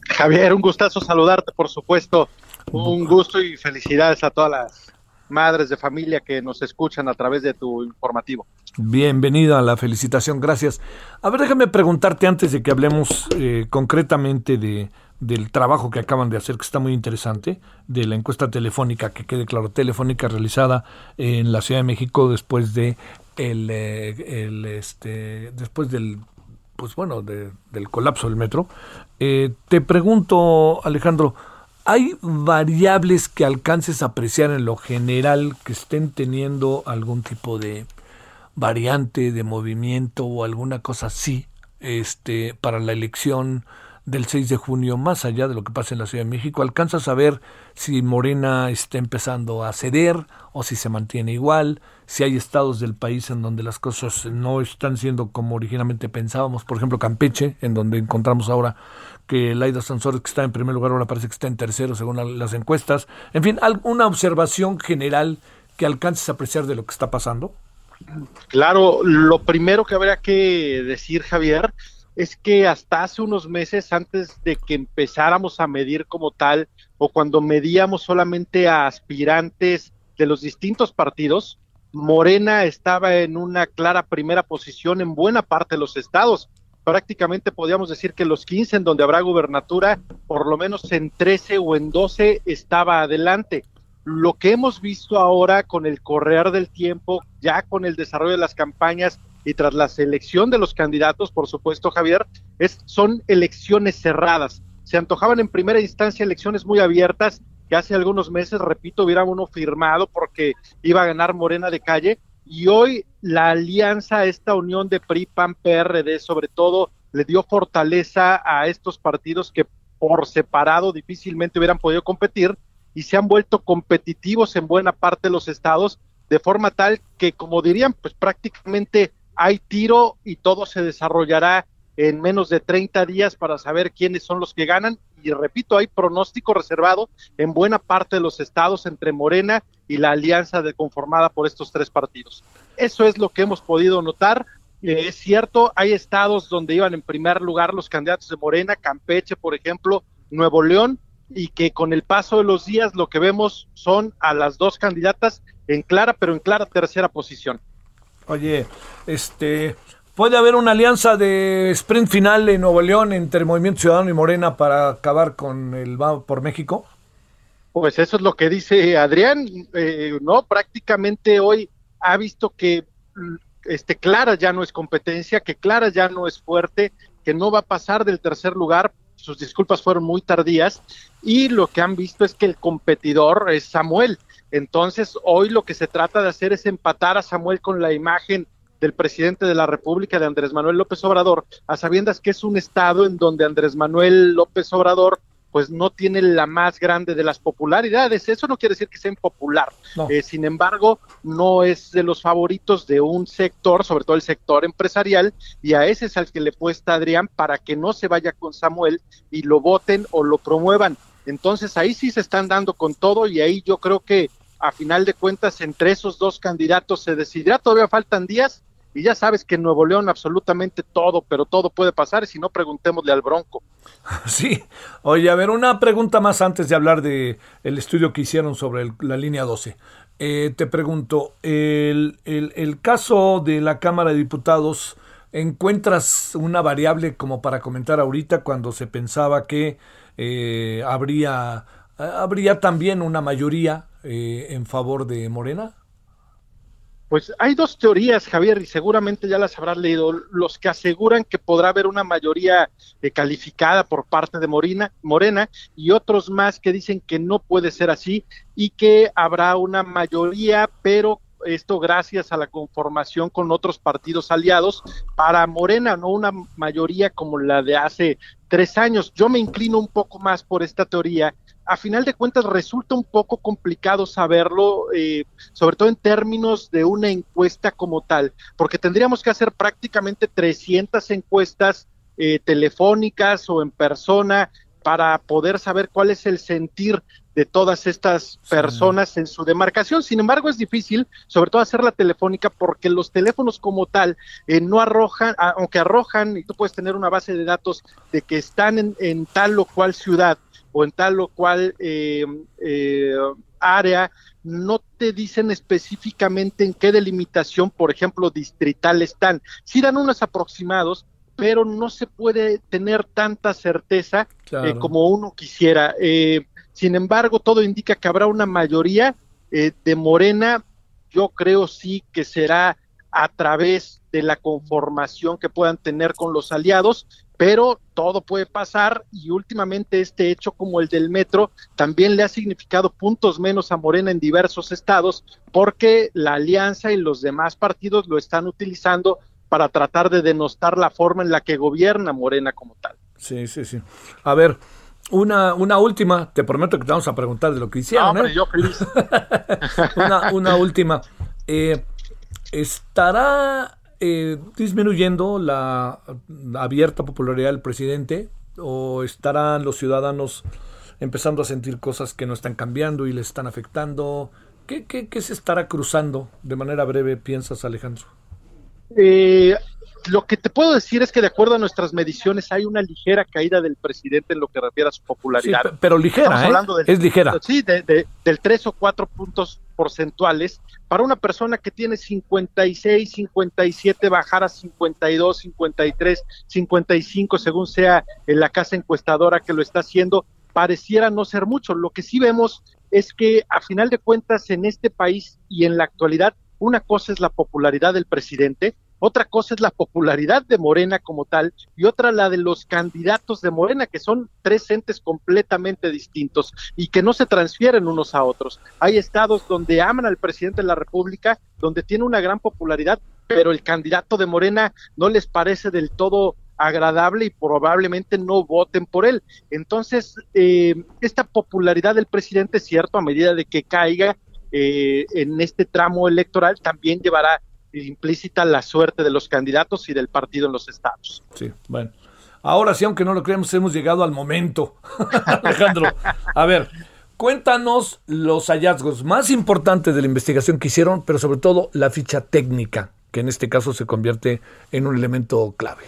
[SPEAKER 5] Javier, un gustazo saludarte, por supuesto. Un gusto y felicidades a todas las madres de familia que nos escuchan a través de tu informativo.
[SPEAKER 1] Bienvenida a la felicitación, gracias. A ver, déjame preguntarte antes de que hablemos eh, concretamente de, del trabajo que acaban de hacer, que está muy interesante, de la encuesta telefónica, que quede claro, telefónica realizada en la Ciudad de México después de el, eh, el, este, después del pues bueno, de- del colapso del metro. Eh, te pregunto, Alejandro, ¿hay variables que alcances a apreciar en lo general que estén teniendo algún tipo de variante de movimiento o alguna cosa así este, para la elección del 6 de junio, más allá de lo que pasa en la Ciudad de México? ¿Alcanzas a ver si Morena está empezando a ceder o si se mantiene igual? Si hay estados del país en donde las cosas no están siendo como originalmente pensábamos, por ejemplo Campeche, en donde encontramos ahora que Laida Sansores, que está en primer lugar, ahora parece que está en tercero según la- las encuestas. En fin, ¿alguna observación general que alcances a apreciar de lo que está pasando?
[SPEAKER 5] Claro, lo primero que habría que decir, Javier, es que hasta hace unos meses, antes de que empezáramos a medir como tal, o cuando medíamos solamente a aspirantes de los distintos partidos, Morena estaba en una clara primera posición en buena parte de los estados. Prácticamente podríamos decir que los 15 en donde habrá gubernatura, por lo menos en 13 o en 12 estaba adelante lo que hemos visto ahora con el correr del tiempo, ya con el desarrollo de las campañas y tras la selección de los candidatos, por supuesto, Javier, es, son elecciones cerradas. Se antojaban en primera instancia elecciones muy abiertas, que hace algunos meses, repito, hubiera uno firmado porque iba a ganar Morena de calle, y hoy la alianza, esta unión de PRI, PAN, PRD, sobre todo, le dio fortaleza a estos partidos que por separado difícilmente hubieran podido competir y se han vuelto competitivos en buena parte de los estados de forma tal que, como dirían, pues prácticamente hay tiro y todo se desarrollará en menos de 30 días para saber quiénes son los que ganan. Y repito, hay pronóstico reservado en buena parte de los estados entre Morena y la alianza de, conformada por estos tres partidos. Eso es lo que hemos podido notar. Eh, es cierto, hay estados donde iban en primer lugar los candidatos de Morena, Campeche, por ejemplo, Nuevo León, y que con el paso de los días lo que vemos son a las dos candidatas en clara, pero en clara tercera posición.
[SPEAKER 1] Oye, este, ¿puede haber una alianza de sprint final en Nuevo León entre Movimiento Ciudadano y Morena para acabar con el Va por México?
[SPEAKER 5] Pues eso es lo que dice Adrián, eh, no, prácticamente hoy ha visto que este Clara ya no es competencia, que Clara ya no es fuerte, que no va a pasar del tercer lugar, sus disculpas fueron muy tardías y lo que han visto es que el competidor es Samuel. Entonces, hoy lo que se trata de hacer es empatar a Samuel con la imagen del presidente de la República, de Andrés Manuel López Obrador, a sabiendas que es un estado en donde Andrés Manuel López Obrador pues no tiene la más grande de las popularidades. Eso no quiere decir que sea impopular.
[SPEAKER 1] No.
[SPEAKER 5] Eh, sin embargo, no es de los favoritos de un sector, sobre todo el sector empresarial, y a ese es al que le puesta Adrián para que no se vaya con Samuel y lo voten o lo promuevan. Entonces ahí sí se están dando con todo y ahí yo creo que a final de cuentas entre esos dos candidatos se decidirá, todavía faltan días y ya sabes que en Nuevo León absolutamente todo, pero todo puede pasar si no preguntémosle al Bronco.
[SPEAKER 1] Sí. Oye, a ver, una pregunta más antes de hablar de el estudio que hicieron sobre la línea 12. Eh, te pregunto, el, el- el caso de la Cámara de Diputados, ¿encuentras una variable como para comentar ahorita cuando se pensaba que eh, habría, habría también una mayoría eh, en favor de Morena?
[SPEAKER 5] Pues hay dos teorías, Javier, y seguramente ya las habrás leído. Los que aseguran que podrá haber una mayoría eh, calificada por parte de Morena, Morena y otros más que dicen que no puede ser así y que habrá una mayoría, pero esto gracias a la conformación con otros partidos aliados para Morena, no una mayoría como la de hace tres años. Yo me inclino un poco más por esta teoría. A final de cuentas resulta un poco complicado saberlo, eh, sobre todo en términos de una encuesta como tal, porque tendríamos que hacer prácticamente 300 encuestas eh, telefónicas o en persona para poder saber cuál es el sentir de todas estas personas en su demarcación. Sin embargo, es difícil, sobre todo hacerla telefónica, porque los teléfonos como tal eh, no arrojan, aunque arrojan, y tú puedes tener una base de datos de que están en, en tal o cual ciudad o en tal o cual eh, eh, área, no te dicen específicamente en qué delimitación, por ejemplo, distrital están. Sí dan unos aproximados, pero no se puede tener tanta certeza
[SPEAKER 1] Claro.
[SPEAKER 5] eh, como uno quisiera. Eh, sin embargo, todo indica que habrá una mayoría eh, de Morena. Yo creo sí que será a través de la conformación que puedan tener con los aliados, pero todo puede pasar y últimamente este hecho como el del metro también le ha significado puntos menos a Morena en diversos estados porque la alianza y los demás partidos lo están utilizando para tratar de denostar la forma en la que gobierna Morena como tal.
[SPEAKER 1] Sí, sí, sí. A ver, una, una última, te prometo que te vamos a preguntar de lo que hicieron.
[SPEAKER 5] Ah, hombre,
[SPEAKER 1] ¿eh?
[SPEAKER 5] yo feliz.
[SPEAKER 1] una, una última. Eh, ¿Estará eh, disminuyendo la abierta popularidad del presidente o estarán los ciudadanos empezando a sentir cosas que no están cambiando y les están afectando? ¿Qué, qué, qué se estará cruzando de manera breve, piensas, Alejandro?
[SPEAKER 5] Eh, lo que te puedo decir es que de acuerdo a nuestras mediciones hay una ligera caída del presidente en lo que refiere a su popularidad.
[SPEAKER 1] pe- pero ligera, ¿eh?
[SPEAKER 5] del-
[SPEAKER 1] Es ligera.
[SPEAKER 5] Sí, de, de- del 3 o 4 puntos porcentuales. Para una persona que tiene 56, 57, bajar a 52, 53, 55, según sea en la casa encuestadora que lo está haciendo, pareciera no ser mucho. Lo que sí vemos es que a final de cuentas en este país y en la actualidad, una cosa es la popularidad del presidente, otra cosa es la popularidad de Morena como tal y otra la de los candidatos de Morena, que son tres entes completamente distintos y que no se transfieren unos a otros. Hay estados donde aman al presidente de la República, donde tiene una gran popularidad, pero el candidato de Morena no les parece del todo agradable y probablemente no voten por él. Entonces, eh, esta popularidad del presidente, es cierto, a medida de que caiga, eh, en este tramo electoral también llevará implícita la suerte de los candidatos y del partido en los estados.
[SPEAKER 1] Sí, bueno. Ahora sí, aunque no lo creemos, hemos llegado al momento. Alejandro, a ver, cuéntanos los hallazgos más importantes de la investigación que hicieron, pero sobre todo la ficha técnica, que en este caso se convierte en un elemento clave.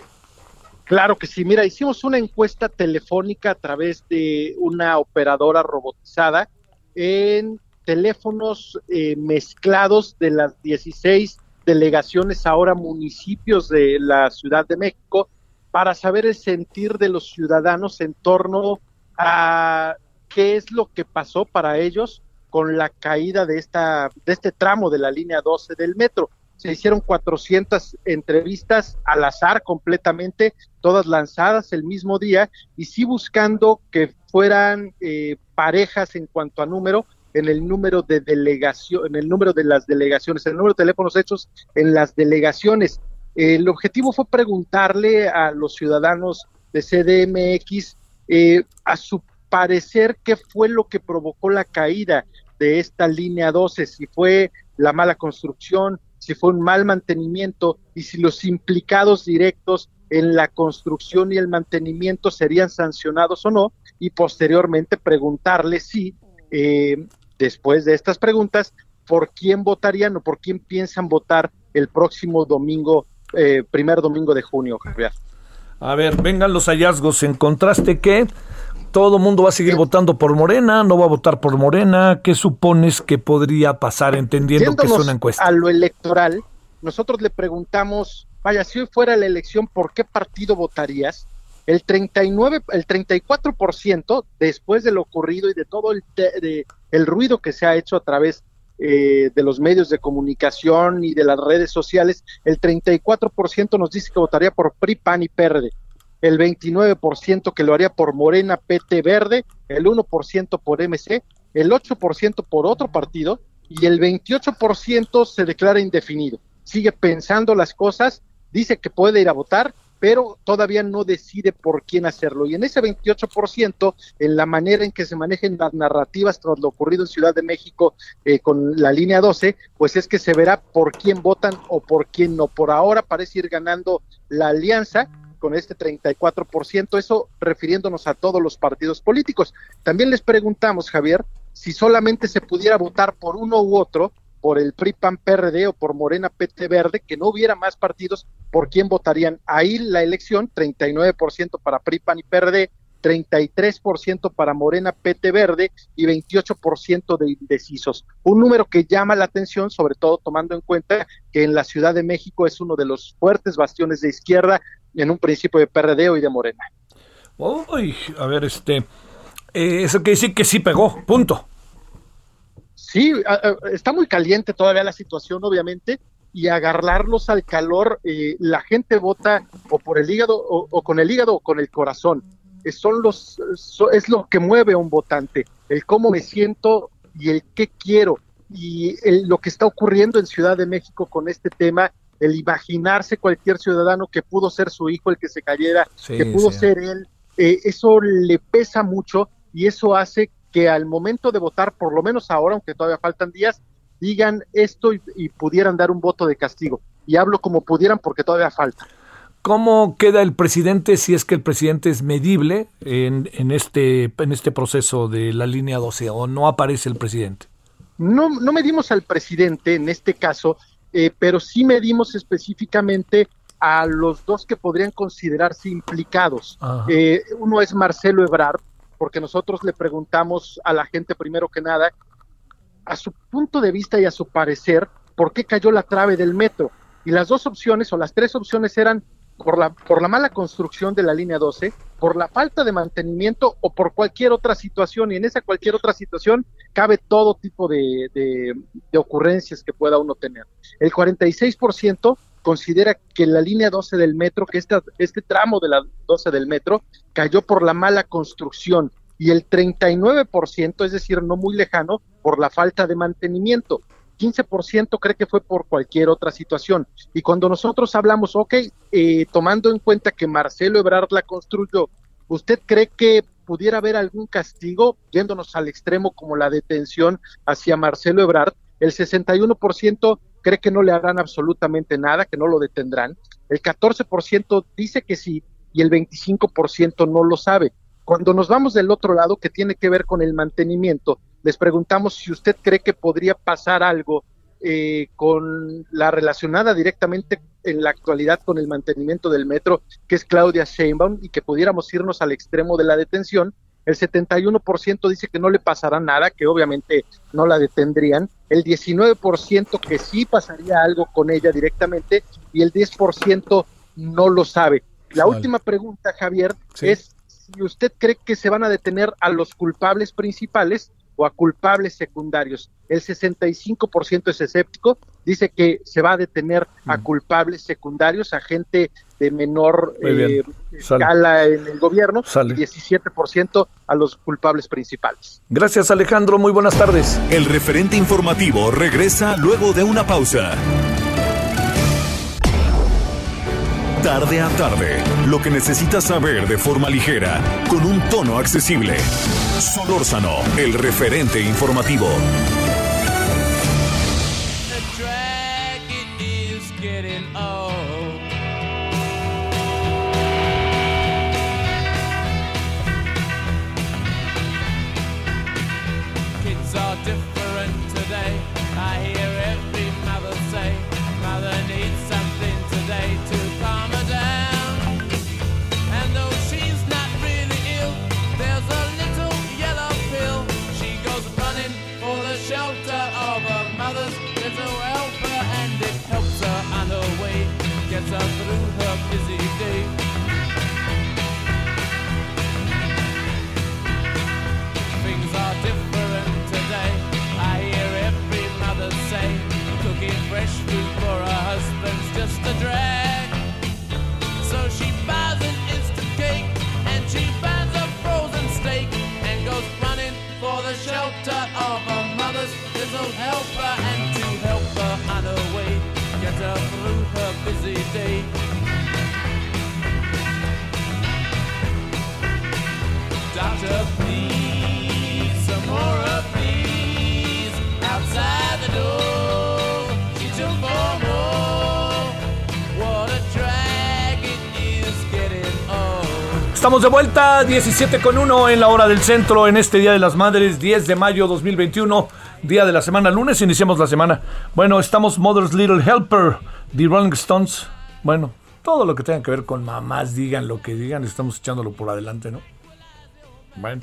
[SPEAKER 5] Claro que sí, mira, hicimos una encuesta telefónica a través de una operadora robotizada en teléfonos eh, mezclados de las 16 delegaciones, ahora municipios de la Ciudad de México, para saber el sentir de los ciudadanos en torno a qué es lo que pasó para ellos con la caída de, esta, de este tramo de la línea 12 del metro. Se hicieron 400 entrevistas al azar completamente, todas lanzadas el mismo día, y sí buscando que fueran eh, parejas en cuanto a número, en el número de delegación, en el número de las delegaciones, en el número de teléfonos hechos en las delegaciones. El objetivo fue preguntarle a los ciudadanos de CDMX eh, a su parecer qué fue lo que provocó la caída de esta línea 12, si fue la mala construcción, si fue un mal mantenimiento y si los implicados directos en la construcción y el mantenimiento serían sancionados o no, y posteriormente preguntarle si, eh, después de estas preguntas, por quién votarían o por quién piensan votar el próximo domingo, eh, primer domingo de junio, Javier.
[SPEAKER 1] A ver, vengan los hallazgos. Encontraste que todo el mundo va a seguir votando por Morena, no va a votar por Morena. ¿Qué supones que podría pasar entendiendo que es una encuesta?
[SPEAKER 5] A lo electoral, nosotros le preguntamos, vaya, si hoy fuera la elección, ¿por qué partido votarías? El 39, el 34% después de lo ocurrido y de todo el, de- el ruido que se ha hecho a través eh, de los medios de comunicación y de las redes sociales, el 34% nos dice que votaría por PRI, PAN y PERDE, el 29% que lo haría por Morena, PT Verde, el 1% por MC, el 8% por otro partido. Y el 28% se declara indefinido. Sigue pensando las cosas, dice que puede ir a votar, pero todavía no decide por quién hacerlo. Y en ese 28%, en la manera en que se manejen las narrativas tras lo ocurrido en Ciudad de México eh, con la línea 12, pues es que se verá por quién votan o por quién no. Por ahora parece ir ganando la alianza con este 34%, eso refiriéndonos a todos los partidos políticos. También les preguntamos, Javier, si solamente se pudiera votar por uno u otro, por el PRI PAN PRD o por Morena PT Verde, que no hubiera más partidos, ¿por quién votarían? Ahí la elección, 39% para PRI PAN y PRD, 33% para Morena PT Verde y 28% de indecisos. Un número que llama la atención, sobre todo tomando en cuenta que en la Ciudad de México es uno de los fuertes bastiones de izquierda, en un principio de PRD y de Morena.
[SPEAKER 1] Uy, a ver, este. eh, eso quiere decir que sí pegó, punto.
[SPEAKER 5] Sí, está muy caliente todavía la situación, obviamente, y agarrarlos al calor, eh, la gente vota o por el hígado, o, o con el hígado o con el corazón. Eh, son los, so- es lo que mueve a un votante, el cómo me siento y el qué quiero. Y el- lo que está ocurriendo en Ciudad de México con este tema, el imaginarse cualquier ciudadano que pudo ser su hijo el que se cayera,
[SPEAKER 1] Sí,
[SPEAKER 5] que pudo
[SPEAKER 1] sí.
[SPEAKER 5] ser él, eh, eso le pesa mucho y eso hace que al momento de votar, por lo menos ahora, aunque todavía faltan días, digan esto y, y pudieran dar un voto de castigo. Y hablo como pudieran porque todavía falta.
[SPEAKER 1] ¿Cómo queda el presidente si es que el presidente es medible en, en, este, en este proceso de la línea 12 o no aparece el presidente?
[SPEAKER 5] No, no medimos al presidente en este caso, eh, pero sí medimos específicamente a los dos que podrían considerarse implicados. Eh, uno es Marcelo Ebrard, porque nosotros le preguntamos a la gente primero que nada, a su punto de vista y a su parecer, por qué cayó la trave del metro. Y las dos opciones o las tres opciones eran por la, por la mala construcción de la línea 12, por la falta de mantenimiento o por cualquier otra situación. Y en esa cualquier otra situación cabe todo tipo de, de, de ocurrencias que pueda uno tener. El 46% considera que la línea 12 del metro, que esta, este tramo de la 12 del metro, cayó por la mala construcción y el 39%, es decir, no muy lejano, por la falta de mantenimiento. 15% cree que fue por cualquier otra situación. Y cuando nosotros hablamos, ok, eh, tomando en cuenta que Marcelo Ebrard la construyó, ¿usted cree que pudiera haber algún castigo, yéndonos al extremo como la detención hacia Marcelo Ebrard, el 61% cree que no le harán absolutamente nada, que no lo detendrán, el 14% dice que sí y el 25% no lo sabe. Cuando nos vamos del otro lado, que tiene que ver con el mantenimiento, les preguntamos si usted cree que podría pasar algo eh, con la relacionada directamente en la actualidad con el mantenimiento del metro, que es Claudia Sheinbaum, y que pudiéramos irnos al extremo de la detención. El 71% dice que no le pasará nada, que obviamente no la detendrían. El 19% que sí pasaría algo con ella directamente y el 10% no lo sabe. La
[SPEAKER 1] Vale.
[SPEAKER 5] última pregunta, Javier,
[SPEAKER 1] Sí.
[SPEAKER 5] es si usted cree que se van a detener a los culpables principales o a culpables secundarios. El 65% es escéptico, dice que se va a detener a
[SPEAKER 1] Mm.
[SPEAKER 5] culpables secundarios, a gente de menor eh, escala en el gobierno,
[SPEAKER 1] Sale.
[SPEAKER 5] y 17% a los culpables principales.
[SPEAKER 1] Gracias Alejandro, muy buenas tardes.
[SPEAKER 2] El referente informativo regresa luego de una pausa. Tarde a tarde, lo que necesitas saber de forma ligera, con un tono accesible. Solórzano, el referente informativo.
[SPEAKER 6] The drag it is
[SPEAKER 1] Estamos de vuelta, 17 con 1 en la hora del centro, en este Día de las Madres, 10 de mayo 2021, día de la semana, lunes iniciamos la semana. Bueno, estamos Mother's Little Helper, The Rolling Stones. Bueno, todo lo que tenga que ver con mamás, digan lo que digan, estamos echándolo por adelante, ¿no? Bueno.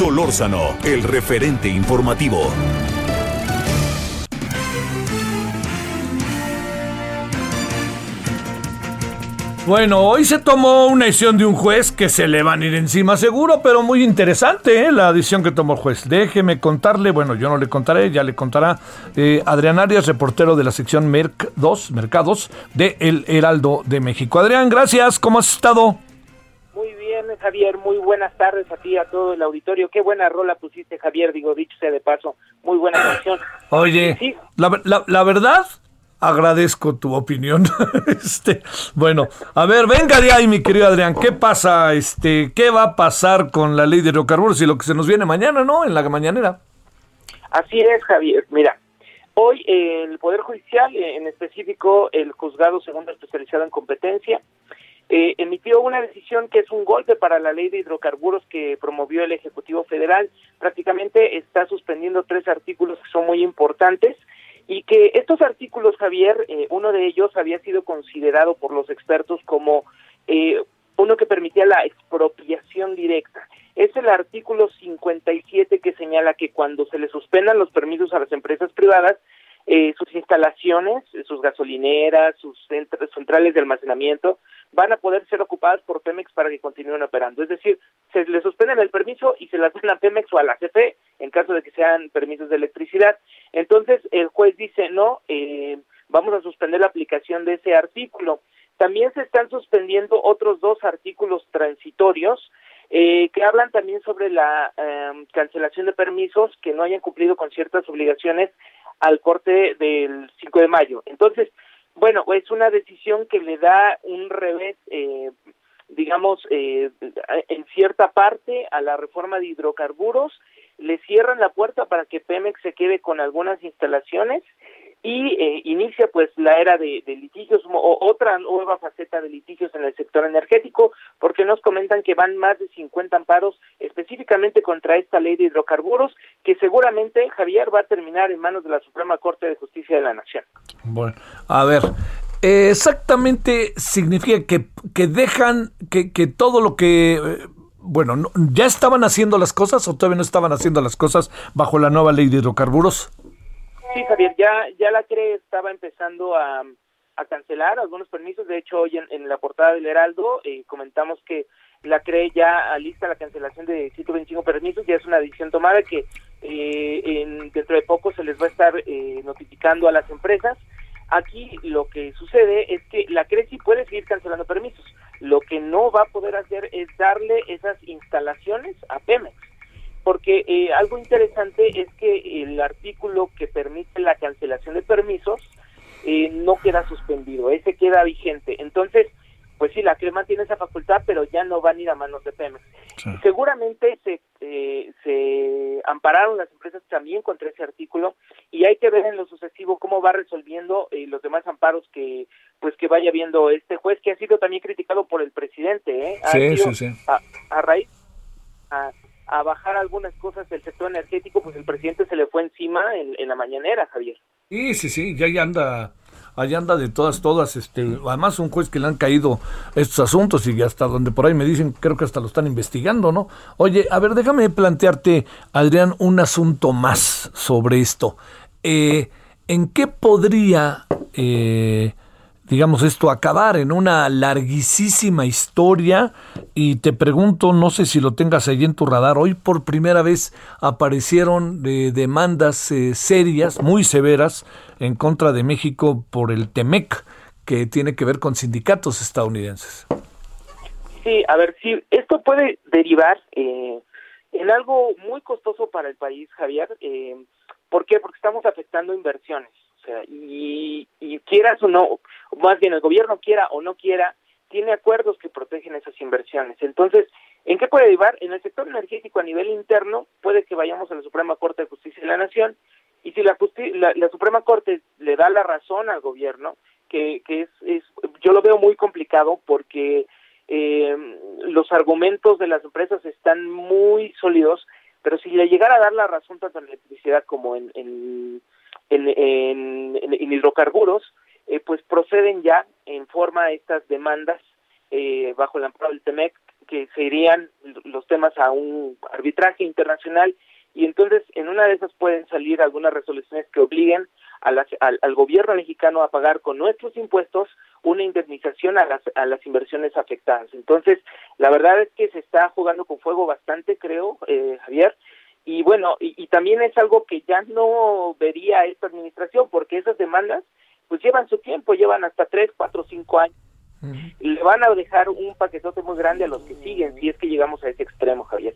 [SPEAKER 2] Solórzano, el referente informativo.
[SPEAKER 1] Bueno, hoy se tomó una decisión de un juez que se le van a ir encima seguro, pero muy interesante ¿eh? la decisión que tomó el juez. Déjeme contarle, bueno, yo no le contaré, ya le contará eh, Adrián Arias, reportero de la sección Merc 2, Mercados, de El Heraldo de México. Adrián, gracias, ¿cómo has estado?
[SPEAKER 7] Bien, Javier, muy buenas tardes a ti, a todo el auditorio. Qué buena rola pusiste, Javier, digo, dicho sea de paso, muy buena canción.
[SPEAKER 1] Oye,
[SPEAKER 7] Sí.
[SPEAKER 1] la, la- la verdad, agradezco tu opinión. este, bueno, a ver, venga de ahí, mi querido Adrián, ¿qué pasa? Este, ¿Qué va a pasar con la ley de hidrocarburos y lo que se nos viene mañana, no? En la mañanera.
[SPEAKER 7] Así es, Javier. Mira, hoy eh, el Poder Judicial, eh, en específico el Juzgado Segundo Especializado en Competencia, eh, emitió una decisión que es un golpe para la ley de hidrocarburos que promovió el Ejecutivo Federal. Prácticamente está suspendiendo tres artículos que son muy importantes y que estos artículos, Javier, eh, uno de ellos había sido considerado por los expertos como eh, uno que permitía la expropiación directa. Es el artículo 57 que señala que cuando se le suspendan los permisos a las empresas privadas, eh, sus instalaciones, eh, sus gasolineras, sus centr- centrales de almacenamiento, van a poder ser ocupadas por Pemex para que continúen operando. Es decir, se le suspenden el permiso y se las dan a Pemex o a la CFE en caso de que sean permisos de electricidad. Entonces, el juez dice, no, eh, vamos a suspender la aplicación de ese artículo. También se están suspendiendo otros dos artículos transitorios eh, que hablan también sobre la em, cancelación de permisos que no hayan cumplido con ciertas obligaciones al corte del 5 de mayo. Entonces, bueno, es una decisión que le da un revés, eh, digamos, eh, en cierta parte a la reforma de hidrocarburos, le cierran la puerta para que Pemex se quede con algunas instalaciones y eh, inicia pues la era de, litigios o otra nueva faceta de litigios en el sector energético porque nos comentan que van más de 50 amparos específicamente contra esta ley de hidrocarburos que seguramente Javier va a terminar en manos de la Suprema Corte de Justicia de la Nación.
[SPEAKER 1] Bueno, a ver, exactamente significa que, que dejan que, que todo lo que... eh, bueno, no- ¿ya estaban haciendo las cosas o todavía no estaban haciendo las cosas bajo la nueva ley de hidrocarburos?
[SPEAKER 7] Sí, Javier, ya, ya la CRE estaba empezando a, a cancelar algunos permisos. De hecho, hoy en, la portada del Heraldo eh, comentamos que la CRE ya alista la cancelación de 125 permisos. Ya es una decisión tomada que eh, en, dentro de poco se les va a estar eh, notificando a las empresas. Aquí lo que sucede es que la CRE sí puede seguir cancelando permisos. Lo que no va a poder hacer es darle esas instalaciones a Pemex porque eh, algo interesante es que el artículo que permite la cancelación de permisos eh, no queda suspendido, ese queda vigente. Entonces, pues sí, la crema tiene esa facultad, pero ya no van a ir a manos de Pemex. Seguramente se, eh, se ampararon las empresas también contra ese artículo y hay que ver en lo sucesivo cómo va resolviendo eh, los demás amparos que pues que vaya viendo este juez que ha sido también criticado por el presidente, ¿eh? Ha
[SPEAKER 1] Sí,
[SPEAKER 7] sido
[SPEAKER 1] sí, sí.
[SPEAKER 7] A, a raíz a, a bajar algunas cosas del sector energético, pues el presidente se le fue encima en, la mañanera, Javier.
[SPEAKER 1] Sí, sí, sí, ya, ya anda, allá anda de todas, todas, este, además un juez que le han caído estos asuntos y hasta donde por ahí me dicen, creo que hasta lo están investigando, ¿no? Oye, a ver, déjame plantearte, Adrián, un asunto más sobre esto. Eh, ¿En qué podría, eh, digamos, esto acabar en una larguísima historia? Y te pregunto, no sé si lo tengas ahí en tu radar, hoy por primera vez aparecieron eh, demandas eh, serias, muy severas, en contra de México por el TEMEC, que tiene que ver con sindicatos estadounidenses.
[SPEAKER 7] Sí, a ver, sí, esto puede derivar eh, en algo muy costoso para el país, Javier. Eh, ¿Por qué? Porque estamos afectando inversiones. O sea, y, y quieras o no, más bien el gobierno quiera o no quiera, tiene acuerdos que protegen esas inversiones. Entonces, ¿en qué puede derivar? En el sector energético a nivel interno, puede que vayamos a la Suprema Corte de Justicia de la Nación y si la, justi- la, la Suprema Corte le da la razón al gobierno, que, que es, es, yo lo veo muy complicado porque eh, los argumentos de las empresas están muy sólidos, pero si le llegara a dar la razón tanto en electricidad como en, en, en, hidrocarburos, eh, pues proceden ya en forma estas demandas eh, bajo el amparo del TEMEC que se irían los temas a un arbitraje internacional y entonces en una de esas pueden salir algunas resoluciones que obliguen a al, al gobierno mexicano a pagar con nuestros impuestos una indemnización a las, a las inversiones afectadas. Entonces, la verdad es que se está jugando con fuego bastante, creo, eh, Javier, y bueno, y, y también es algo que ya no vería esta administración, porque esas demandas pues llevan su tiempo, llevan hasta tres, cuatro, cinco años. Y le van a dejar un paquetote muy grande a los que siguen, si es que llegamos a ese extremo, Javier.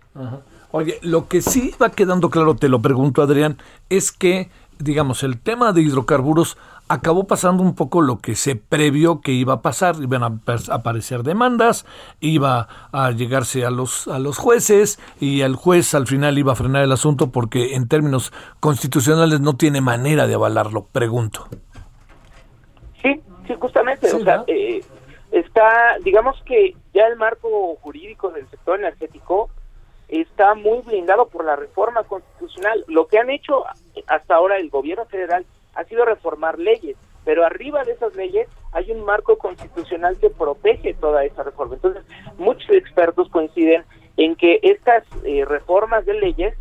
[SPEAKER 1] Oye, lo que sí va quedando claro, te lo pregunto Adrián, es que, digamos, el tema de hidrocarburos acabó pasando un poco lo que se previó que iba a pasar, iban a ap- aparecer demandas, iba a llegarse a los a los jueces y el juez al final iba a frenar el asunto porque en términos constitucionales no tiene manera de avalarlo, pregunto.
[SPEAKER 7] Sí, sí, justamente.
[SPEAKER 1] Sí,
[SPEAKER 7] o sea, eh, está, digamos que ya el marco jurídico del sector energético está muy blindado por la reforma constitucional. Lo que han hecho hasta ahora el gobierno federal ha sido reformar leyes, pero arriba de esas leyes hay un marco constitucional que protege toda esa reforma. Entonces, muchos expertos coinciden en que estas eh, reformas de leyes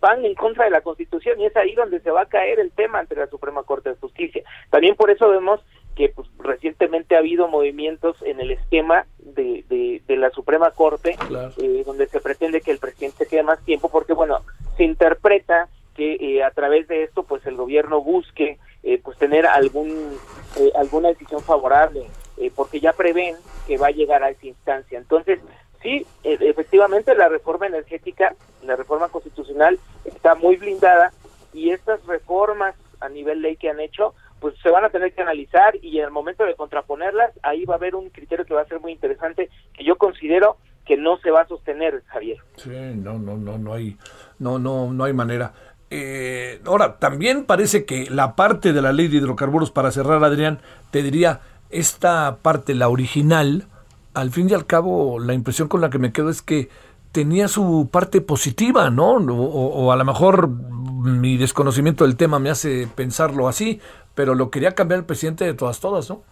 [SPEAKER 7] van en contra de la Constitución y es ahí donde se va a caer el tema ante la Suprema Corte de Justicia. También por eso vemos que pues, recientemente ha habido movimientos en el esquema de, de, de la Suprema Corte,
[SPEAKER 1] Claro.
[SPEAKER 7] eh, donde se pretende que el presidente quede más tiempo, porque bueno, se interpreta que eh, a través de esto pues el gobierno busque eh, pues tener algún eh, alguna decisión favorable, eh, porque ya prevén que va a llegar a esa instancia. Entonces, sí, e- efectivamente la reforma energética, la reforma constitucional está muy blindada y estas reformas a nivel ley que han hecho, pues se van a tener que analizar y en el momento de contraponerlas, ahí va a haber un criterio que va a ser muy interesante que yo considero que no se va a sostener, Javier.
[SPEAKER 1] Sí, no, no, no, no hay, no, no, no hay manera. Eh, ahora, también parece que la parte de la ley de hidrocarburos, para cerrar, Adrián, te diría, esta parte, la original, al fin y al cabo, la impresión con la que me quedo es que tenía su parte positiva, ¿no? O, o a lo mejor mi desconocimiento del tema me hace pensarlo así, pero lo quería cambiar el presidente de todas, todas, ¿no?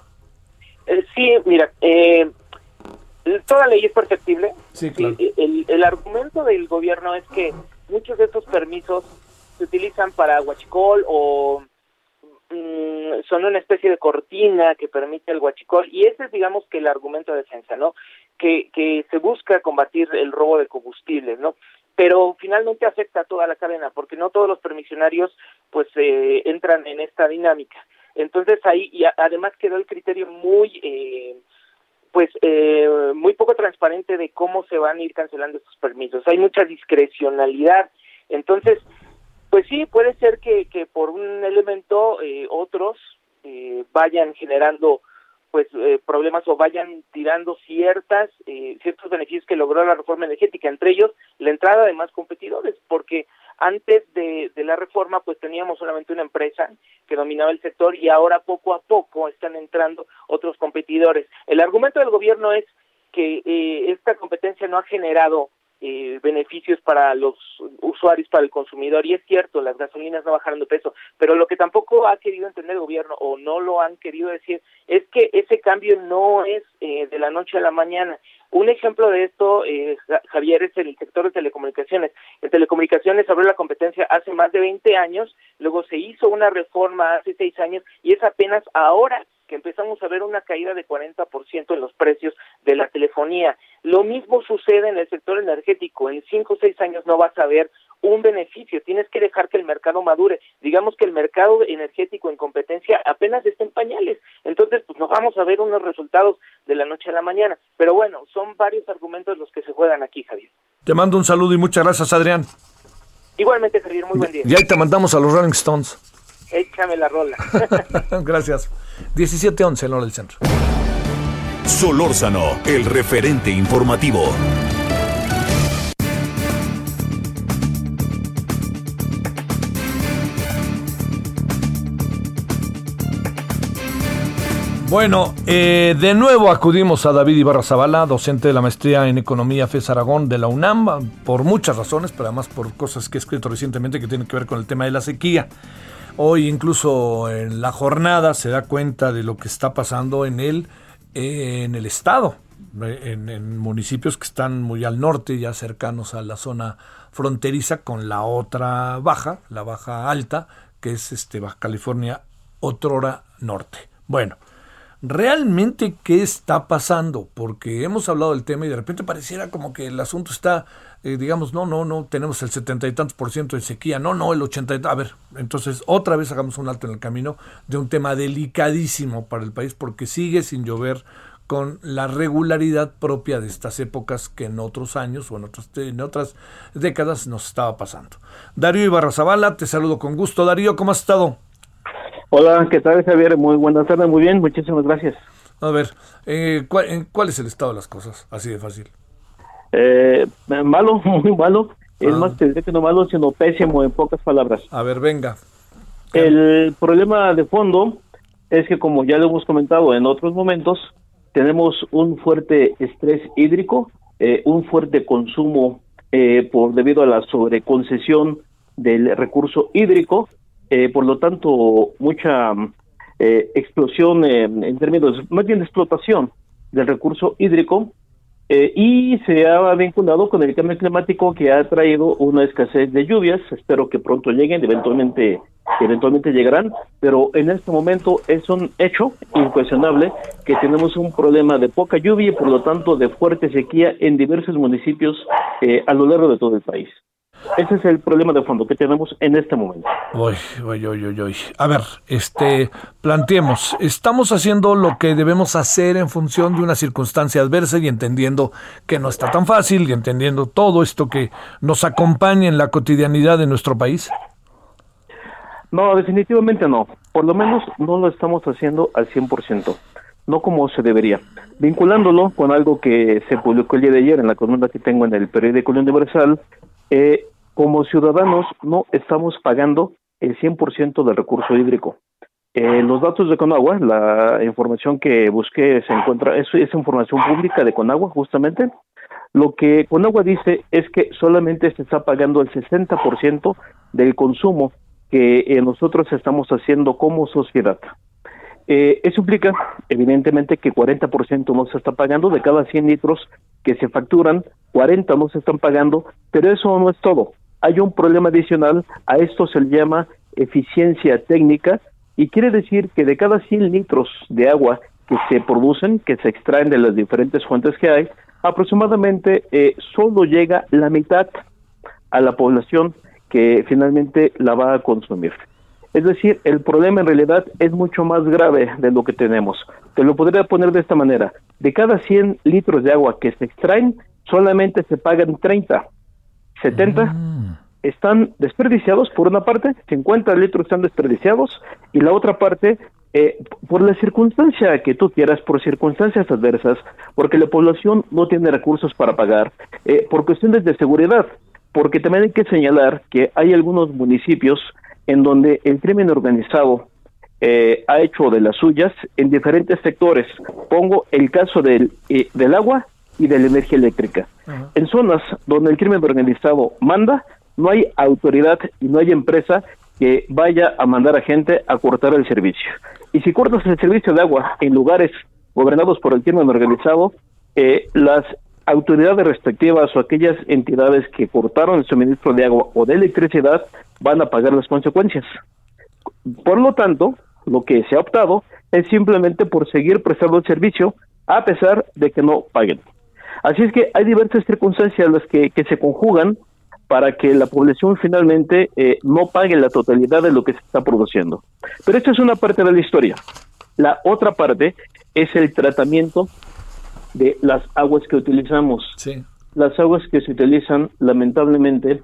[SPEAKER 7] Eh, sí, mira, eh, toda ley es perfectible.
[SPEAKER 1] Sí, claro.
[SPEAKER 7] Y El, el argumento del gobierno es que muchos de estos permisos se utilizan para huachicol o mm, son una especie de cortina que permite el huachicol y ese es digamos que el argumento de defensa, ¿no? Que, que se busca combatir el robo de combustibles, ¿no? Pero finalmente afecta a toda la cadena porque no todos los permisionarios pues eh, entran en esta dinámica. Entonces ahí y además quedó el criterio muy eh, pues eh, muy poco transparente de cómo se van a ir cancelando estos permisos. Hay mucha discrecionalidad. Entonces, pues sí, puede ser que, por un elemento eh, otros eh, vayan generando pues eh, problemas o vayan tirando ciertas eh, ciertos beneficios que logró la reforma energética, entre ellos la entrada de más competidores, porque antes de, de la reforma pues teníamos solamente una empresa que dominaba el sector y ahora poco a poco están entrando otros competidores. El argumento del gobierno es que eh, esta competencia no ha generado eh, beneficios para los usuarios, para el consumidor. Y es cierto, las gasolinas no bajaron de precio, pero lo que tampoco ha querido entender el gobierno o no lo han querido decir es que ese cambio no es eh, de la noche a la mañana. Un ejemplo de esto, eh, Ja- Javier, es el sector de telecomunicaciones. En telecomunicaciones abrió la competencia hace más de 20 años, luego se hizo una reforma hace 6 años y es apenas ahora que empezamos a ver una caída de 40% en los precios de la telefonía. Lo mismo sucede en el sector energético. En 5 o 6 años no vas a ver un beneficio. Tienes que dejar que el mercado madure. Digamos que el mercado energético en competencia apenas está en pañales. Entonces, pues no vamos a ver unos resultados de la noche a la mañana. Pero bueno, son varios argumentos los que se juegan aquí, Javier.
[SPEAKER 1] Te mando un saludo y muchas gracias, Adrián.
[SPEAKER 7] Igualmente, Javier, muy buen día.
[SPEAKER 1] Y ahí te mandamos a los Rolling Stones.
[SPEAKER 7] Échame la rola.
[SPEAKER 1] gracias. 17-11 en hora del centro.
[SPEAKER 2] Solórzano, el referente informativo.
[SPEAKER 1] Bueno, eh, de nuevo acudimos a David Ibarra Zavala, docente de la maestría en Economía FES Aragón de la UNAM, por muchas razones, pero además por cosas que he escrito recientemente que tienen que ver con el tema de la sequía. Hoy incluso en la jornada se da cuenta de lo que está pasando en el, en el estado, eh, en, en municipios que están muy al norte, ya cercanos a la zona fronteriza con la otra baja, la baja alta, que es este Baja California, otrora norte. Bueno, realmente qué está pasando, porque hemos hablado del tema y de repente pareciera como que el asunto está, eh, digamos, no, no, no, tenemos el setenta y tantos por ciento de sequía, no, no, el ochenta y a ver, entonces otra vez hagamos un alto en el camino de un tema delicadísimo para el país, porque sigue sin llover con la regularidad propia de estas épocas que en otros años o en, otros, en otras décadas nos estaba pasando. Darío Ibarra Zavala, te saludo con gusto. Darío, ¿cómo has estado?
[SPEAKER 8] Hola, ¿qué tal Javier? Muy buenas tardes, muy bien, muchísimas gracias.
[SPEAKER 1] A ver, eh, ¿cuál, ¿cuál es el estado de las cosas? Así de fácil.
[SPEAKER 8] Eh, malo, muy malo. Es
[SPEAKER 1] Ah.
[SPEAKER 8] más, te diré que no malo, sino pésimo en pocas palabras.
[SPEAKER 1] A ver, venga.
[SPEAKER 8] El problema de fondo es que, como ya lo hemos comentado en otros momentos, tenemos un fuerte estrés hídrico, eh, un fuerte consumo eh, por debido a la sobreconcesión del recurso hídrico, eh, por lo tanto, mucha mm, eh, explosión eh, en términos, más bien de explotación del recurso hídrico, eh, y se ha vinculado con el cambio climático que ha traído una escasez de lluvias. Espero que pronto lleguen, eventualmente, eventualmente llegarán, pero en este momento es un hecho incuestionable que tenemos un problema de poca lluvia y por lo tanto de fuerte sequía en diversos municipios eh, a lo largo de todo el país. Ese es el problema de fondo que tenemos en este momento.
[SPEAKER 1] Uy, uy, uy, uy, uy. A ver, este, planteemos, estamos haciendo lo que debemos hacer en función de una circunstancia adversa y entendiendo que no está tan fácil y entendiendo todo esto que nos acompaña en la cotidianidad de nuestro país.
[SPEAKER 8] No, definitivamente no. Por lo menos no lo estamos haciendo al 100%, no como se debería. Vinculándolo con algo que se publicó el día de ayer en la columna que tengo en el periódico Universal, eh, como ciudadanos no estamos pagando el 100% del recurso hídrico. Eh, los datos de Conagua, la información que busqué se encuentra, es, es información pública de Conagua justamente. Lo que Conagua dice es que solamente se está pagando el 60% del consumo que eh, nosotros estamos haciendo como sociedad. Eh, eso implica, evidentemente, que 40% no se está pagando, de cada 100 litros que se facturan, 40 no se están pagando, pero eso no es todo. Hay un problema adicional, a esto se le llama eficiencia técnica, y quiere decir que de cada 100 litros de agua que se producen, que se extraen de las diferentes fuentes que hay, aproximadamente eh, solo llega la mitad a la población que finalmente la va a consumir. Es decir, el problema en realidad es mucho más grave de lo que tenemos. Te lo podría poner de esta manera. De cada 100 litros de agua que se extraen, solamente se pagan 30. 70 están desperdiciados por una parte, 50 litros están desperdiciados y la otra parte, eh, por la circunstancia que tú quieras, por circunstancias adversas, porque la población no tiene recursos para pagar, eh, por cuestiones de seguridad, porque también hay que señalar que hay algunos municipios en donde el crimen organizado eh, ha hecho de las suyas en diferentes sectores. Pongo el caso del, eh, del agua y de la energía eléctrica. En zonas donde el crimen organizado manda, no hay autoridad y no hay empresa que vaya a mandar a gente a cortar el servicio. Y si cortas el servicio de agua en lugares gobernados por el crimen organizado, eh, las autoridades respectivas o aquellas entidades que cortaron el suministro de agua o de electricidad van a pagar las consecuencias. Por lo tanto, lo que se ha optado es simplemente por seguir prestando el servicio a pesar de que no paguen. Así es que hay diversas circunstancias las que, que se conjugan para que la población finalmente eh, no pague la totalidad de lo que se está produciendo. Pero esta es una parte de la historia. La otra parte es el tratamiento de las aguas que utilizamos.
[SPEAKER 1] Sí.
[SPEAKER 8] Las aguas que se utilizan, lamentablemente,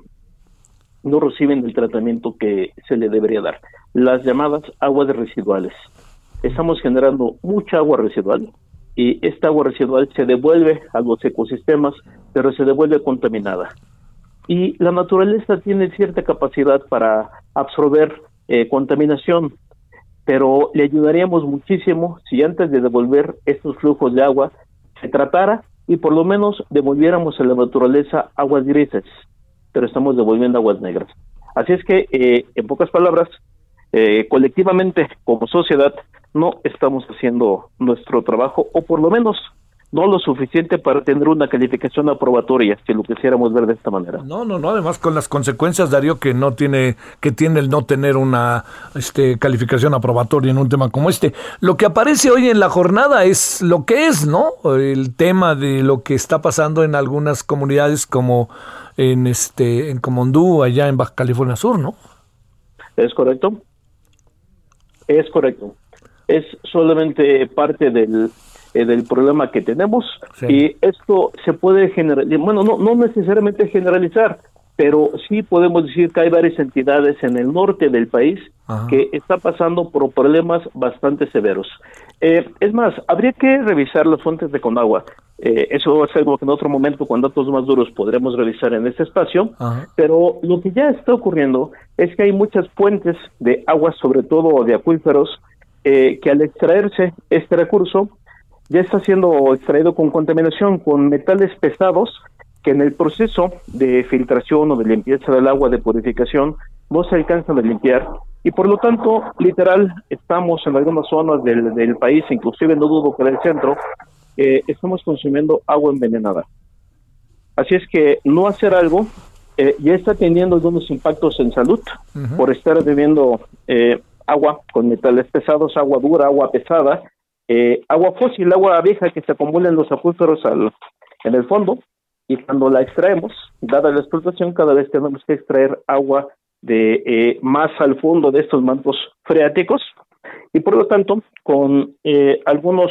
[SPEAKER 8] no reciben el tratamiento que se le debería dar. Las llamadas aguas residuales. Estamos generando mucha agua residual y esta agua residual se devuelve a los ecosistemas, pero se devuelve contaminada. Y la naturaleza tiene cierta capacidad para absorber eh, contaminación, pero le ayudaríamos muchísimo si antes de devolver estos flujos de agua se tratara y por lo menos devolviéramos a la naturaleza aguas grises, pero estamos devolviendo aguas negras. Así es que, eh, en pocas palabras, eh, colectivamente como sociedad no estamos haciendo nuestro trabajo o por lo menos no lo suficiente para tener una calificación aprobatoria, si lo quisiéramos ver de esta manera.
[SPEAKER 1] No, no, no, además con las consecuencias, Darío, que no tiene, que tiene el no tener una este, calificación aprobatoria en un tema como este. Lo que aparece hoy en la jornada es lo que es, ¿no? El tema de lo que está pasando en algunas comunidades como en este, en Comondú, allá en Baja California Sur, ¿no?
[SPEAKER 8] ¿Es correcto? Es correcto. Es solamente parte del, eh, del problema que tenemos
[SPEAKER 1] Sí.
[SPEAKER 8] y esto se puede generalizar, bueno, no, no necesariamente generalizar, pero sí podemos decir que hay varias entidades en el norte del país
[SPEAKER 1] Ajá.
[SPEAKER 8] que está pasando por problemas bastante severos. Eh, es más, habría que revisar las fuentes de Conagua. Eh, eso es algo que en otro momento, con datos más duros, podremos revisar en este espacio.
[SPEAKER 1] Ajá.
[SPEAKER 8] Pero lo que ya está ocurriendo es que hay muchas fuentes de agua, sobre todo de acuíferos, eh, que al extraerse este recurso ya está siendo extraído con contaminación, con metales pesados que en el proceso de filtración o de limpieza del agua de purificación no se alcanzan a limpiar y por lo tanto, literal, estamos en algunas zonas del, del país, inclusive no dudo que del centro, eh, estamos consumiendo agua envenenada. Así es que no hacer algo eh, ya está teniendo algunos impactos en salud por estar bebiendo eh, agua con metales pesados, agua dura, agua pesada, eh, agua fósil, agua vieja que se acumula en los acuíferos al, en el fondo y cuando la extraemos, dada la explotación, cada vez tenemos que extraer agua de eh, más al fondo de estos mantos freáticos y por lo tanto con eh, algunos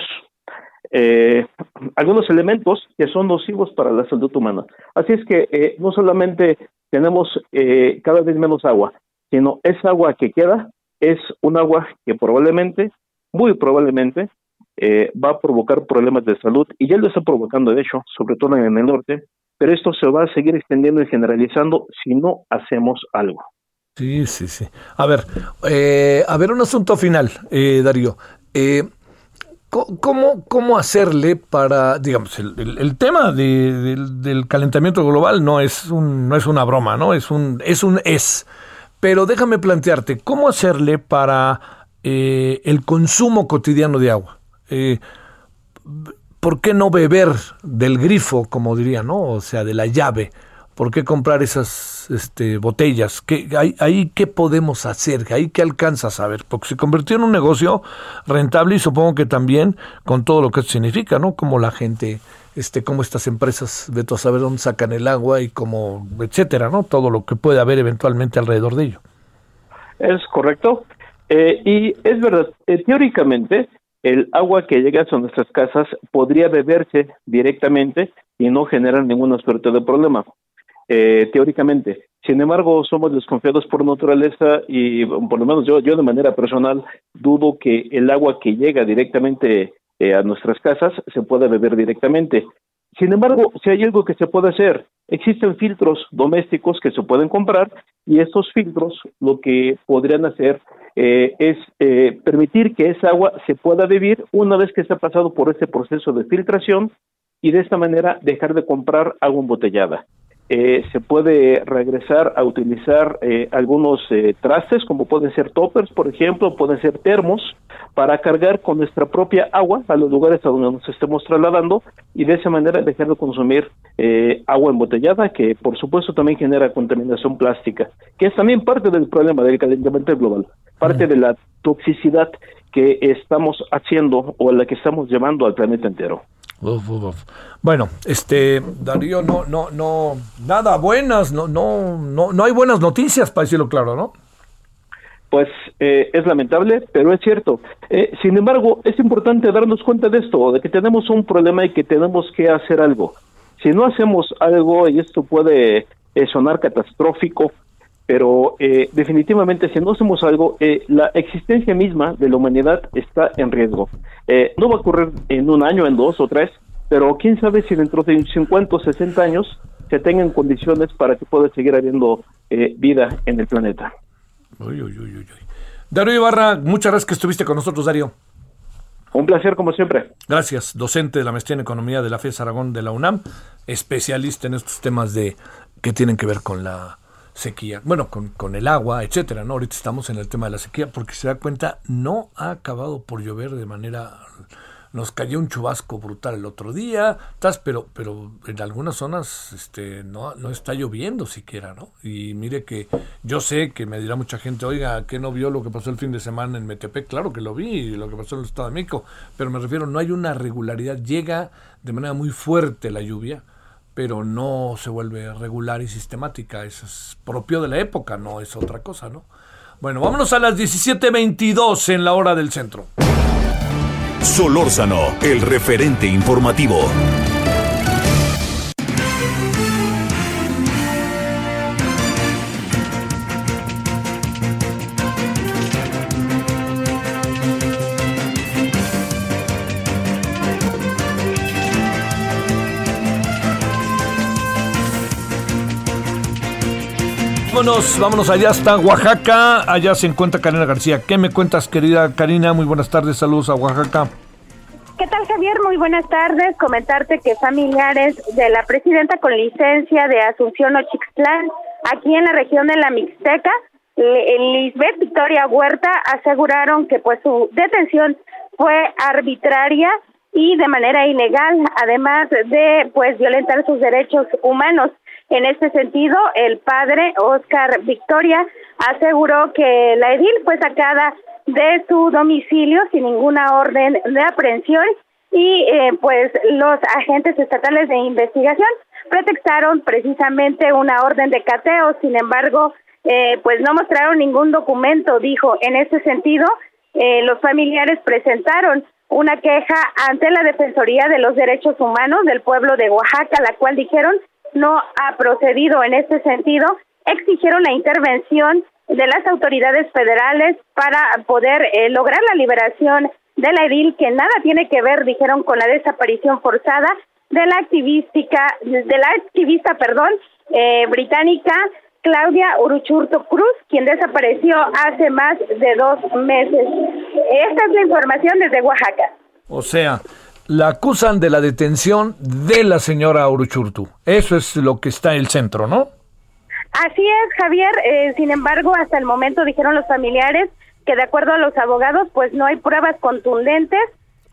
[SPEAKER 8] eh, algunos elementos que son nocivos para la salud humana. Así es que eh, no solamente tenemos eh, cada vez menos agua, sino esa agua que queda es un agua que probablemente, muy probablemente, eh, va a provocar problemas de salud y ya lo está provocando de hecho, sobre todo en el norte, pero esto se va a seguir extendiendo y generalizando si no hacemos algo.
[SPEAKER 1] Sí, sí, sí. A ver, eh, a ver, un asunto final, eh, Darío. Eh, ¿cómo, ¿Cómo hacerle para, digamos, el, tema de- del, del calentamiento global no es, un, no es una broma, ¿no? Es un es. Un es. Pero déjame plantearte, ¿cómo hacerle para eh, el consumo cotidiano de agua? Eh, ¿Por qué no beber del grifo, como diría, no? O sea, de la llave. ¿Por qué comprar esas este, botellas? ¿Qué, ahí, ahí qué podemos hacer? ¿Ahí qué alcanza a saber? Porque se convirtió en un negocio rentable y supongo que también con todo lo que eso significa, ¿no? Como la gente, este, como estas empresas, de saber dónde sacan el agua y como, etcétera, ¿no? Todo lo que puede haber eventualmente alrededor de ello.
[SPEAKER 8] Es correcto. Eh, y es verdad, eh, teóricamente, el agua que llega a nuestras casas podría beberse directamente y no generar ninguna suerte de problema. Eh, teóricamente. Sin embargo, somos desconfiados por naturaleza y por lo menos yo, yo de manera personal dudo que el agua que llega directamente eh, a nuestras casas se pueda beber directamente. Sin embargo, si hay algo que se puede hacer, existen filtros domésticos que se pueden comprar y estos filtros lo que podrían hacer eh, es eh, permitir que esa agua se pueda beber una vez que ha pasado por ese proceso de filtración y de esta manera dejar de comprar agua embotellada. Eh, se puede regresar a utilizar eh, algunos eh, trastes, como pueden ser toppers, por ejemplo, pueden ser termos, para cargar con nuestra propia agua a los lugares a donde nos estemos trasladando y de esa manera dejar de consumir eh, agua embotellada, que por supuesto también genera contaminación plástica, que es también parte del problema del calentamiento global, parte de la toxicidad que estamos haciendo o a la que estamos llevando al planeta entero.
[SPEAKER 1] Uf, uf, uf. Bueno, este Darío, no, no, no, nada buenas, no, no, no, no hay buenas noticias para decirlo claro, ¿no?
[SPEAKER 8] Pues eh, es lamentable, pero es cierto. Eh, sin embargo, es importante darnos cuenta de esto, de que tenemos un problema y que tenemos que hacer algo. Si no hacemos algo, y esto puede eh, sonar catastrófico, pero eh, definitivamente si no hacemos algo, eh, la existencia misma de la humanidad está en riesgo. Eh, no va a ocurrir en un año, en dos o tres, pero quién sabe si dentro de 50 o 60 años se tengan condiciones para que pueda seguir habiendo eh, vida en el planeta.
[SPEAKER 1] Uy, uy, uy, uy, uy. Darío Ibarra, muchas gracias que estuviste con nosotros, Darío.
[SPEAKER 8] Un placer como siempre.
[SPEAKER 1] Gracias, docente de la maestría en economía de la FES Aragón de la UNAM, especialista en estos temas de que tienen que ver con la sequía, bueno, con, con el agua, etcétera, ¿no? Ahorita estamos en el tema de la sequía porque se da cuenta, no ha acabado por llover de manera nos cayó un chubasco brutal el otro día, tas, pero, pero en algunas zonas este, no, no está lloviendo siquiera, ¿no? Y mire que yo sé que me dirá mucha gente, oiga, ¿qué no vio lo que pasó el fin de semana en Metepec? Claro que lo vi, lo que pasó en el Estado de México, pero me refiero, no hay una regularidad, llega de manera muy fuerte la lluvia, pero no se vuelve regular y sistemática, eso es propio de la época, no es otra cosa, ¿no? Bueno, vámonos a las 17.22 en la hora del centro.
[SPEAKER 2] Solórzano, el referente informativo.
[SPEAKER 1] Vámonos, vámonos allá hasta Oaxaca. Allá se encuentra Karina García. ¿Qué me cuentas, querida Karina? Muy buenas tardes, saludos a Oaxaca.
[SPEAKER 9] ¿Qué tal, Javier? Muy buenas tardes. Comentarte que familiares de la presidenta con licencia de Asunción Ochixtlán, aquí en la región de la Mixteca, Le- Lisbeth Victoria Huerta, aseguraron que pues su detención fue arbitraria y de manera ilegal, además de pues violentar sus derechos humanos. En este sentido, el padre Oscar Victoria aseguró que la edil fue sacada de su domicilio sin ninguna orden de aprehensión y eh, pues los agentes estatales de investigación
[SPEAKER 4] pretextaron precisamente una orden de cateo, sin embargo, eh, pues no mostraron ningún documento, dijo. En ese sentido, eh, los familiares presentaron una queja ante la Defensoría de los Derechos Humanos del pueblo de Oaxaca, la cual dijeron no ha procedido en este sentido. Exigieron la intervención de las autoridades federales para poder eh, lograr la liberación de la edil, que nada tiene que ver, dijeron, con la desaparición forzada de la activística, de la activista, perdón, eh, británica Claudia Uruchurto Cruz, quien desapareció hace más de dos meses. Esta es la información desde Oaxaca.
[SPEAKER 1] O sea, la acusan de la detención de la señora Uruchurtu. Eso es lo que está en el centro, ¿no?
[SPEAKER 4] Así es, Javier. Eh, sin embargo, hasta el momento dijeron los familiares que de acuerdo a los abogados, pues no hay pruebas contundentes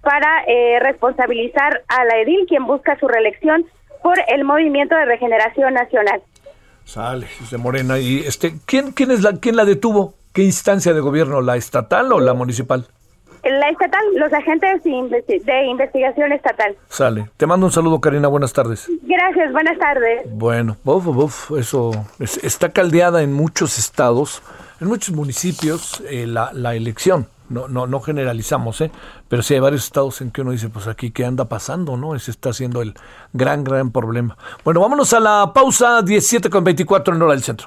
[SPEAKER 4] para eh, responsabilizar a la edil, quien busca su reelección por el Movimiento de Regeneración Nacional.
[SPEAKER 1] Sale, de Morena. Y este, ¿quién, quién es la, quién la detuvo? ¿Qué instancia de gobierno? ¿La estatal o la municipal?
[SPEAKER 4] La estatal, los agentes de investi- de investigación estatal.
[SPEAKER 1] Sale. Te mando un saludo, Karina. Buenas tardes.
[SPEAKER 4] Gracias, buenas tardes.
[SPEAKER 1] Bueno, uf, uf, eso es- está caldeada en muchos estados, en muchos municipios, eh, la, la elección. No, no, no generalizamos, ¿eh? pero sí hay varios estados en que uno dice, pues aquí qué anda pasando, ¿no? Ese está siendo el gran, gran problema. Bueno, vámonos a la pausa 17 con 24 en hora del centro.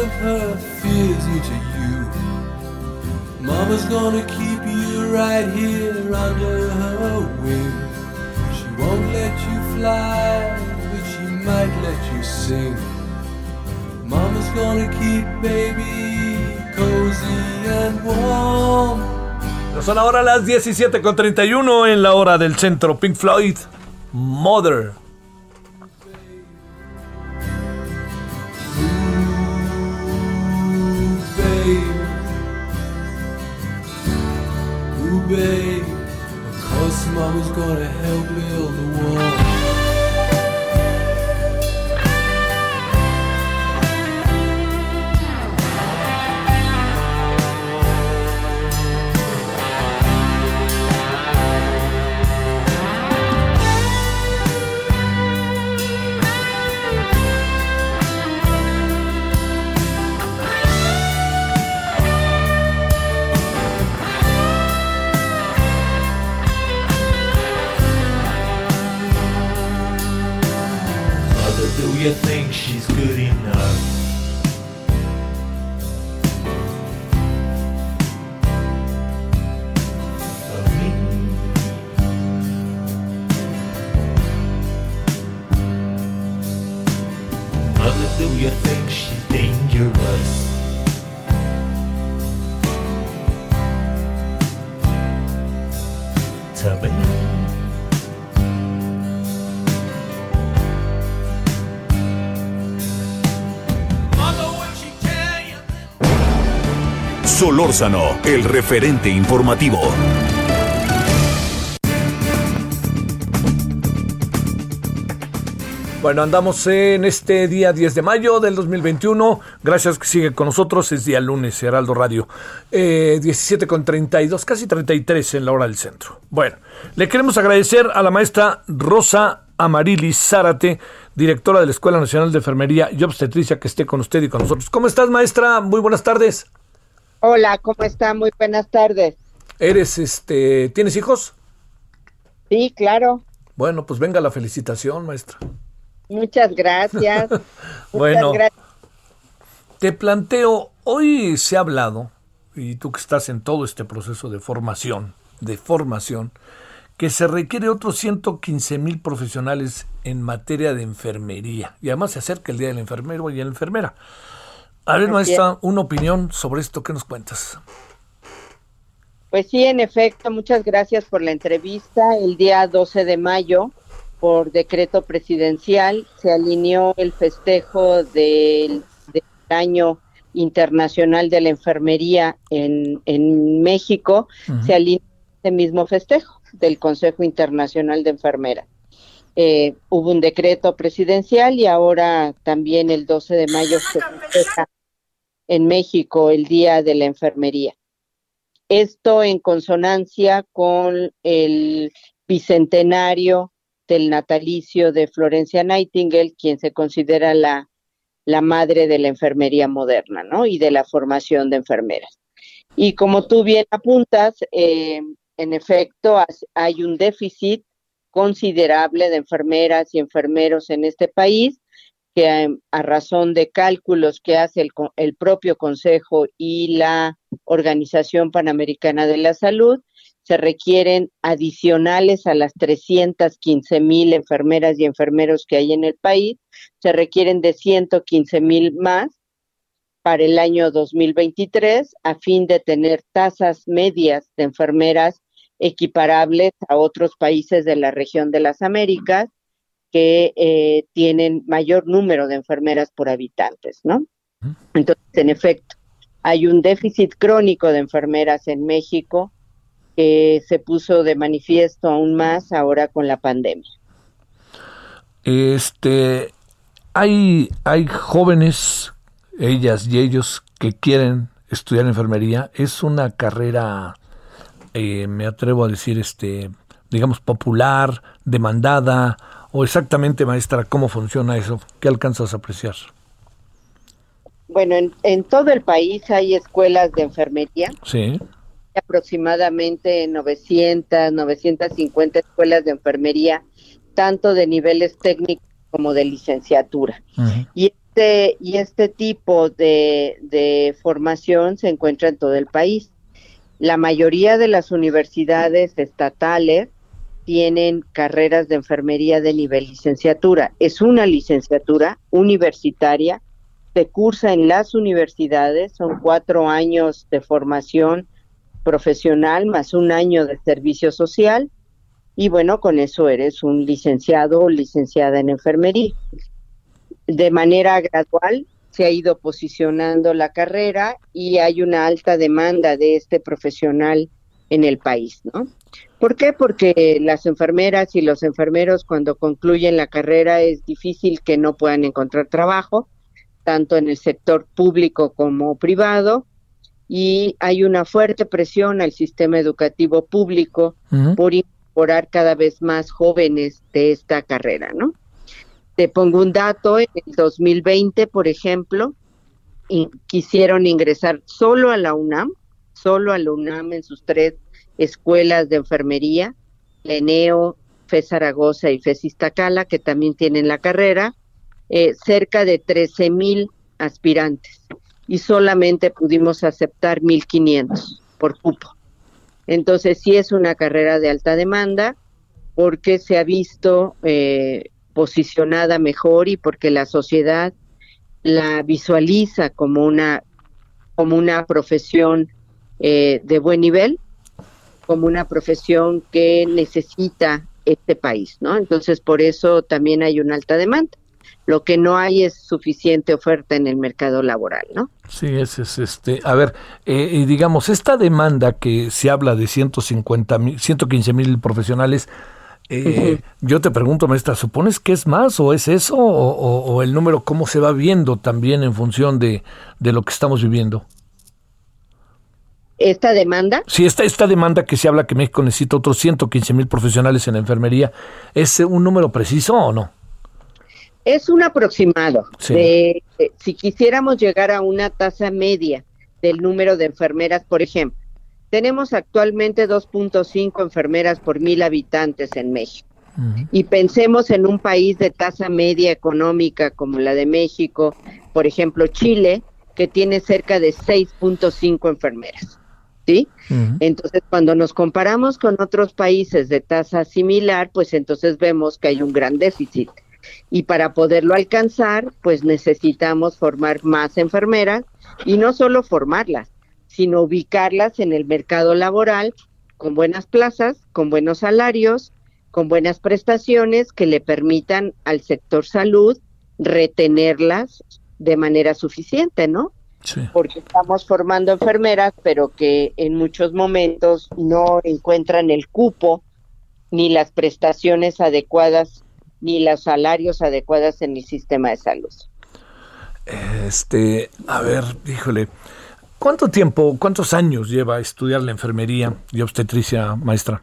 [SPEAKER 2] Of her fears into you. Mama's gonna keep you right here under her wing. She won't let you fly, but she might let you sing. Mama's gonna keep baby cozy and warm.
[SPEAKER 1] Son ahora las 17 con 31 en la hora del centro. Pink Floyd, Mother.
[SPEAKER 2] gonna help
[SPEAKER 10] Solórzano, el referente informativo.
[SPEAKER 1] Bueno, andamos en este día 10 de mayo del 2021. Gracias que sigue con nosotros. Es día lunes, Heraldo Radio. Eh, 17 con 32, casi 33 en la hora del centro. Bueno, le queremos agradecer a la maestra Rosa Amarilis Zárate, directora de la Escuela Nacional de Enfermería y Obstetricia, que esté con usted y con nosotros. ¿Cómo estás, maestra? Muy buenas tardes.
[SPEAKER 11] Hola, ¿cómo está? Muy buenas tardes.
[SPEAKER 1] ¿Eres, este, tienes hijos?
[SPEAKER 11] Sí, claro.
[SPEAKER 1] Bueno, pues venga la felicitación, maestra.
[SPEAKER 11] Muchas gracias.
[SPEAKER 1] Bueno,
[SPEAKER 11] gracias.
[SPEAKER 1] Te planteo, hoy se ha hablado, y tú que estás en todo este proceso de formación, de formación, que se requiere otros 115 mil profesionales en materia de enfermería. Y además se acerca el Día del Enfermero y la Enfermera. A ver, maestra, una opinión sobre esto, ¿qué nos cuentas?
[SPEAKER 11] Pues sí, en efecto, muchas gracias por la entrevista. El día 12 de mayo, por decreto presidencial, se alineó el festejo del, del año internacional de la enfermería en, en México. Se alineó ese mismo festejo del Consejo Internacional de Enfermeras. Eh, hubo un decreto presidencial y ahora también el 12 de mayo se festeja en México el Día de la Enfermería. Esto en consonancia con el bicentenario del natalicio de Florencia Nightingale, quien se considera la, la madre de la enfermería moderna, ¿no? Y de la formación de enfermeras. Y como tú bien apuntas, eh, en efecto, hay un déficit considerable de enfermeras y enfermeros en este país, que eh, a razón de cálculos que hace el, el propio Consejo y la Organización Panamericana de la Salud, se requieren adicionales a las 315 mil enfermeras y enfermeros que hay en el país, se requieren de 115 mil más para el año 2023 a fin de tener tasas medias de enfermeras equiparables a otros países de la región de las Américas que eh, tienen mayor número de enfermeras por habitantes, ¿no? Entonces, en efecto, hay un déficit crónico de enfermeras en México que se puso de manifiesto aún más ahora con la pandemia.
[SPEAKER 1] Este, hay, hay jóvenes, ellas y ellos, que quieren estudiar enfermería. Es una carrera, eh, me atrevo a decir, este, digamos, popular, demandada, o exactamente, maestra, cómo funciona eso. ¿Qué alcanzas a apreciar?
[SPEAKER 11] Bueno, en, en todo el país hay escuelas de enfermería,
[SPEAKER 1] Sí.
[SPEAKER 11] aproximadamente 900, 950 escuelas de enfermería, tanto de niveles técnicos como de licenciatura. Y este, y este tipo de, de formación se encuentra en todo el país. La mayoría de las universidades estatales tienen carreras de enfermería de nivel licenciatura. Es una licenciatura universitaria, se cursa en las universidades, son cuatro años de formación profesional más un año de servicio social y bueno, con eso eres un licenciado o licenciada en enfermería. De manera gradual se ha ido posicionando la carrera y hay una alta demanda de este profesional en el país, ¿no? ¿Por qué? Porque las enfermeras y los enfermeros cuando concluyen la carrera es difícil que no puedan encontrar trabajo, tanto en el sector público como privado, y hay una fuerte presión al sistema educativo público por incorporar cada vez más jóvenes de esta carrera, ¿no? Te pongo un dato, en el 2020, por ejemplo, quisieron ingresar solo a la UNAM, solo a la UNAM en sus tres escuelas de enfermería, Leneo, FE Zaragoza y FES Iztacala, que también tienen la carrera, eh, cerca de 13 mil aspirantes y solamente pudimos aceptar 1.500 por cupo. Entonces sí es una carrera de alta demanda porque se ha visto eh, posicionada mejor y porque la sociedad la visualiza como una como una profesión eh, de buen nivel, como una profesión que necesita este país, ¿no? Entonces por eso también hay una alta demanda. Lo que no hay es suficiente oferta en el mercado laboral, ¿no?
[SPEAKER 1] Sí, ese es este. A ver, eh, digamos, esta demanda que se habla de 150 mil, 115 mil profesionales, eh, yo te pregunto, maestra, ¿supones que es más o es eso? O, o- o el número, cómo se va viendo también en función de, de lo que estamos viviendo?
[SPEAKER 11] Esta demanda
[SPEAKER 1] Si esta, esta demanda que se habla que México necesita otros 115 mil profesionales en la enfermería, ¿es eh, un número preciso o no?
[SPEAKER 11] es un aproximado.
[SPEAKER 1] Sí.
[SPEAKER 11] de- de- si quisiéramos llegar a una tasa media del número de enfermeras, por ejemplo, tenemos actualmente 2.5 enfermeras por mil habitantes en México. Y pensemos en un país de tasa media económica como la de México, por ejemplo Chile, que tiene cerca de 6.5 enfermeras. ¿Sí? Entonces, cuando nos comparamos con otros países de tasa similar, pues entonces vemos que hay un gran déficit. Y para poderlo alcanzar, pues necesitamos formar más enfermeras y no solo formarlas, sino ubicarlas en el mercado laboral con buenas plazas, con buenos salarios, con buenas prestaciones que le permitan al sector salud retenerlas de manera suficiente, ¿no? Porque estamos formando enfermeras, pero que en muchos momentos no encuentran el cupo ni las prestaciones adecuadas ni los salarios adecuados en el sistema de salud.
[SPEAKER 1] Este, a ver, híjole, ¿cuánto tiempo, cuántos años lleva estudiar la enfermería y obstetricia, maestra?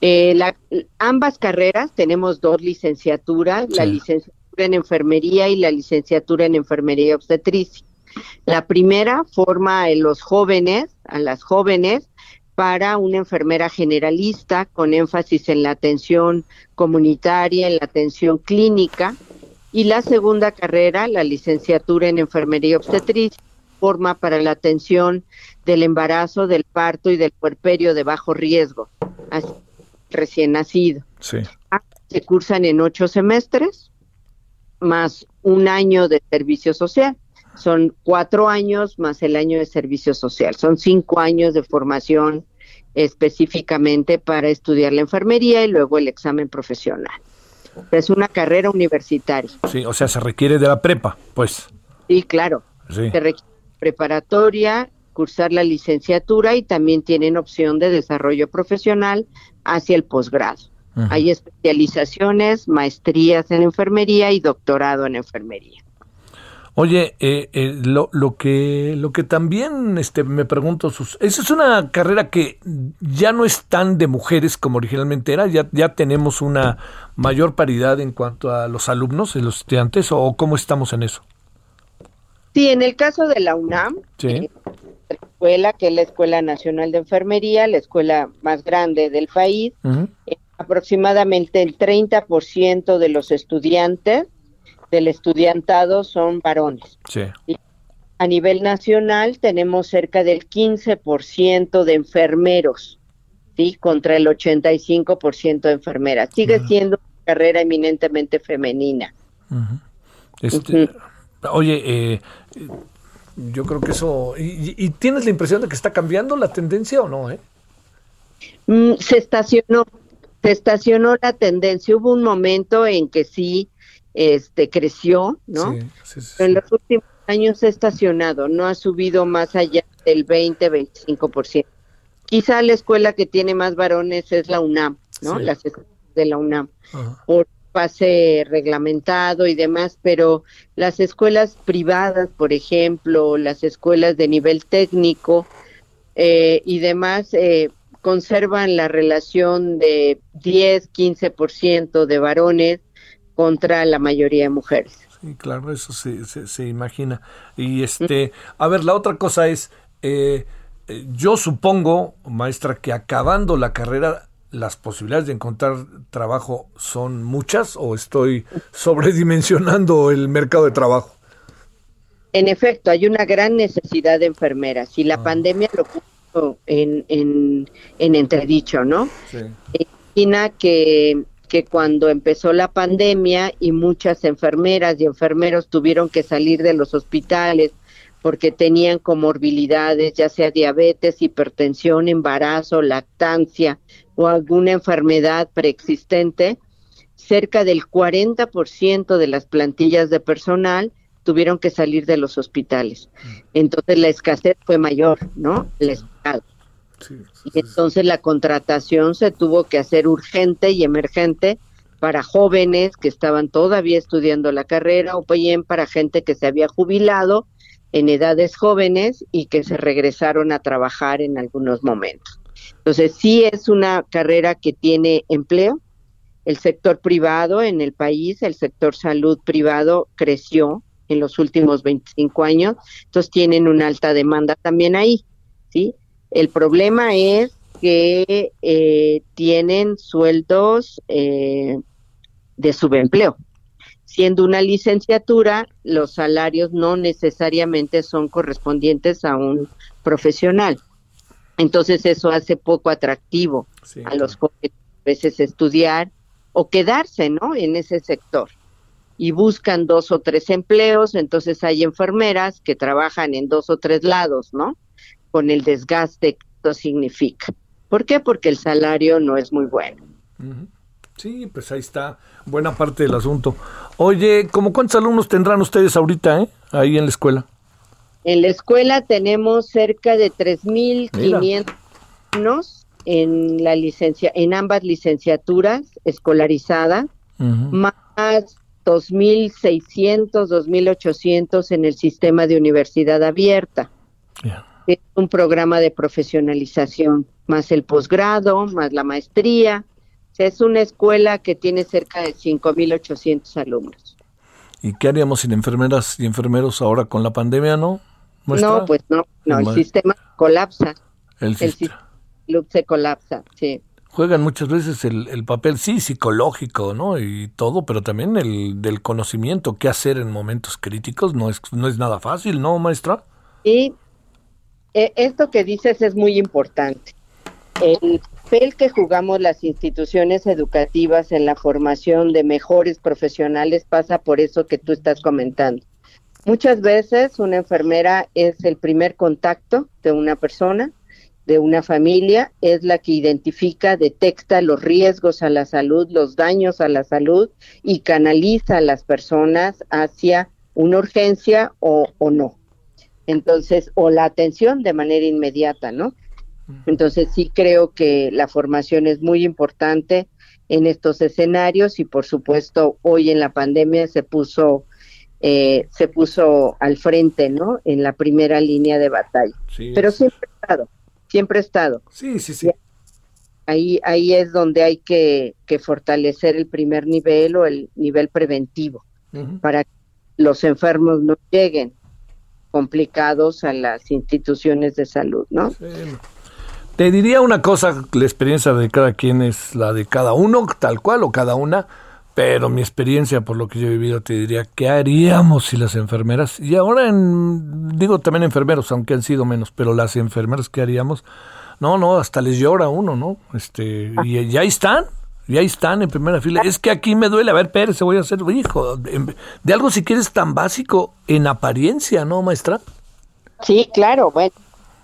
[SPEAKER 11] Eh, la- ambas carreras tenemos dos licenciaturas, la licenciatura en enfermería y la licenciatura en enfermería y obstetricia. La primera forma a los jóvenes, a las jóvenes, para una enfermera generalista con énfasis en la atención comunitaria, en la atención clínica. Y la segunda carrera, la licenciatura en enfermería y obstetricia, forma para la atención del embarazo, del parto y del puerperio de bajo riesgo, así, recién nacido.
[SPEAKER 1] Sí.
[SPEAKER 11] Se cursan en ocho semestres, más un año de servicio social. Son cuatro años más el año de servicio social. Son cinco años de formación específicamente para estudiar la enfermería y luego el examen profesional. Es una carrera universitaria.
[SPEAKER 1] Sí, o sea, se requiere de la prepa, pues.
[SPEAKER 11] Sí, claro.
[SPEAKER 1] Sí.
[SPEAKER 11] Se requiere preparatoria, cursar la licenciatura y también tienen opción de desarrollo profesional hacia el posgrado. Hay especializaciones, maestrías en enfermería y doctorado en enfermería.
[SPEAKER 1] Oye, eh, eh, lo, lo que lo que también este, me pregunto, sus, esa es una carrera que ya no es tan de mujeres como originalmente era, ya, ya tenemos una mayor paridad en cuanto a los alumnos, los estudiantes, o cómo estamos en eso.
[SPEAKER 11] Sí, en el caso de la UNAM,
[SPEAKER 1] Sí.
[SPEAKER 11] la escuela, que es la Escuela Nacional de Enfermería, la escuela más grande del país, eh, aproximadamente el 30% de los estudiantes del estudiantado son varones.
[SPEAKER 1] Sí.
[SPEAKER 11] A nivel nacional tenemos cerca del 15% de enfermeros, ¿sí? Contra el 85% de enfermeras. Sigue siendo una carrera eminentemente femenina.
[SPEAKER 1] Ujú. Este, Oye, eh, yo creo que eso... Y, y tienes la impresión de que está cambiando la tendencia o no? Eh?
[SPEAKER 11] Mm, se estacionó, se estacionó la tendencia. Hubo un momento en que sí este, creció, ¿no?
[SPEAKER 1] Sí, sí, sí,
[SPEAKER 11] Pero en los últimos años se ha estacionado, no ha subido más allá del 20-25%. Quizá la escuela que tiene más varones es la UNAM, ¿no?
[SPEAKER 1] Sí.
[SPEAKER 11] Las escuelas de la UNAM,
[SPEAKER 1] Ajá.
[SPEAKER 11] por pase reglamentado y demás, pero las escuelas privadas, por ejemplo, las escuelas de nivel técnico eh, y demás, eh, conservan la relación de 10-15% de varones contra la mayoría de mujeres.
[SPEAKER 1] Sí, claro, eso se, se, se imagina. Y este, a ver, la otra cosa es, eh, eh, yo supongo, maestra, que acabando la carrera, las posibilidades de encontrar trabajo son muchas o estoy sobredimensionando el mercado de trabajo.
[SPEAKER 11] En efecto, hay una gran necesidad de enfermeras y la pandemia lo puso en, en, en entredicho, ¿no?
[SPEAKER 1] Sí.
[SPEAKER 11] Imagina que, que cuando empezó la pandemia y muchas enfermeras y enfermeros tuvieron que salir de los hospitales porque tenían comorbilidades, ya sea diabetes, hipertensión, embarazo, lactancia o alguna enfermedad preexistente, cerca del 40% de las plantillas de personal tuvieron que salir de los hospitales. Entonces la escasez fue mayor, ¿no? El estado. Y entonces la contratación se tuvo que hacer urgente y emergente para jóvenes que estaban todavía estudiando la carrera o bien para gente que se había jubilado en edades jóvenes y que se regresaron a trabajar en algunos momentos. Entonces sí es una carrera que tiene empleo. El sector privado en el país, el sector salud privado creció en los últimos 25 años, entonces tienen una alta demanda también ahí, ¿sí? El problema es que eh, tienen sueldos eh, de subempleo. siendo una licenciatura, los salarios no necesariamente son correspondientes a un profesional. Entonces eso hace poco atractivo a los jóvenes a veces estudiar o quedarse, ¿no? En ese sector. Y buscan dos o tres empleos, entonces hay enfermeras que trabajan en dos o tres lados, ¿no? Con el desgaste que esto significa. ¿Por qué? Porque el salario no es muy bueno.
[SPEAKER 1] Sí, pues ahí está buena parte del asunto. Oye, ¿cómo cuántos alumnos tendrán ustedes ahorita, eh? Ahí en la escuela.
[SPEAKER 11] En la escuela tenemos cerca de 3.500 alumnos en la licencia, en ambas licenciaturas escolarizadas, más 2.600, 2.800 en el sistema de universidad abierta. Es un programa de profesionalización, más el posgrado, más la maestría. O sea, es una escuela que tiene cerca de 5.800 alumnos.
[SPEAKER 1] ¿Y qué haríamos sin enfermeras y enfermeros ahora con la pandemia, no? ¿Muestra?
[SPEAKER 11] No, pues no, no, el sistema colapsa.
[SPEAKER 1] El
[SPEAKER 11] El
[SPEAKER 1] sistema.
[SPEAKER 11] se colapsa, sí.
[SPEAKER 1] Juegan muchas veces el, el papel, sí, psicológico, ¿no? Y todo, pero también el del conocimiento, qué hacer en momentos críticos, no es, no es nada fácil, ¿no, maestra?
[SPEAKER 11] Y eh, esto que dices es muy importante. El papel que jugamos las instituciones educativas en la formación de mejores profesionales pasa por eso que tú estás comentando. Muchas veces una enfermera es el primer contacto de una persona, de una familia, es la que identifica, detecta los riesgos a la salud, los daños a la salud y canaliza a las personas hacia una urgencia o, o no. Entonces, o la atención de manera inmediata, ¿no? Entonces sí creo que la formación es muy importante en estos escenarios y por supuesto hoy en la pandemia se puso eh, se puso al frente, ¿no? En la primera línea de batalla.
[SPEAKER 1] Sí,
[SPEAKER 11] Pero
[SPEAKER 1] es-
[SPEAKER 11] siempre ha estado, siempre ha estado.
[SPEAKER 1] Sí, sí, sí.
[SPEAKER 11] Ahí, ahí es donde hay que, que fortalecer el primer nivel o el nivel preventivo para que los enfermos no lleguen complicados a las instituciones de salud, ¿no?
[SPEAKER 1] Te diría una cosa, la experiencia de cada quien es la de cada uno, tal cual, o cada una, pero mi experiencia, por lo que yo he vivido, te diría, ¿qué haríamos si las enfermeras, y ahora en, digo también enfermeros, aunque han sido menos, pero las enfermeras, ¿qué haríamos? No, no, hasta les llora uno, ¿no? Este, y ya están, ya están en primera fila. Es que aquí me duele, a ver, Pérez, voy a hacer, hijo, de, de algo si quieres tan básico en apariencia, ¿no, maestra?
[SPEAKER 11] Sí, claro, bueno,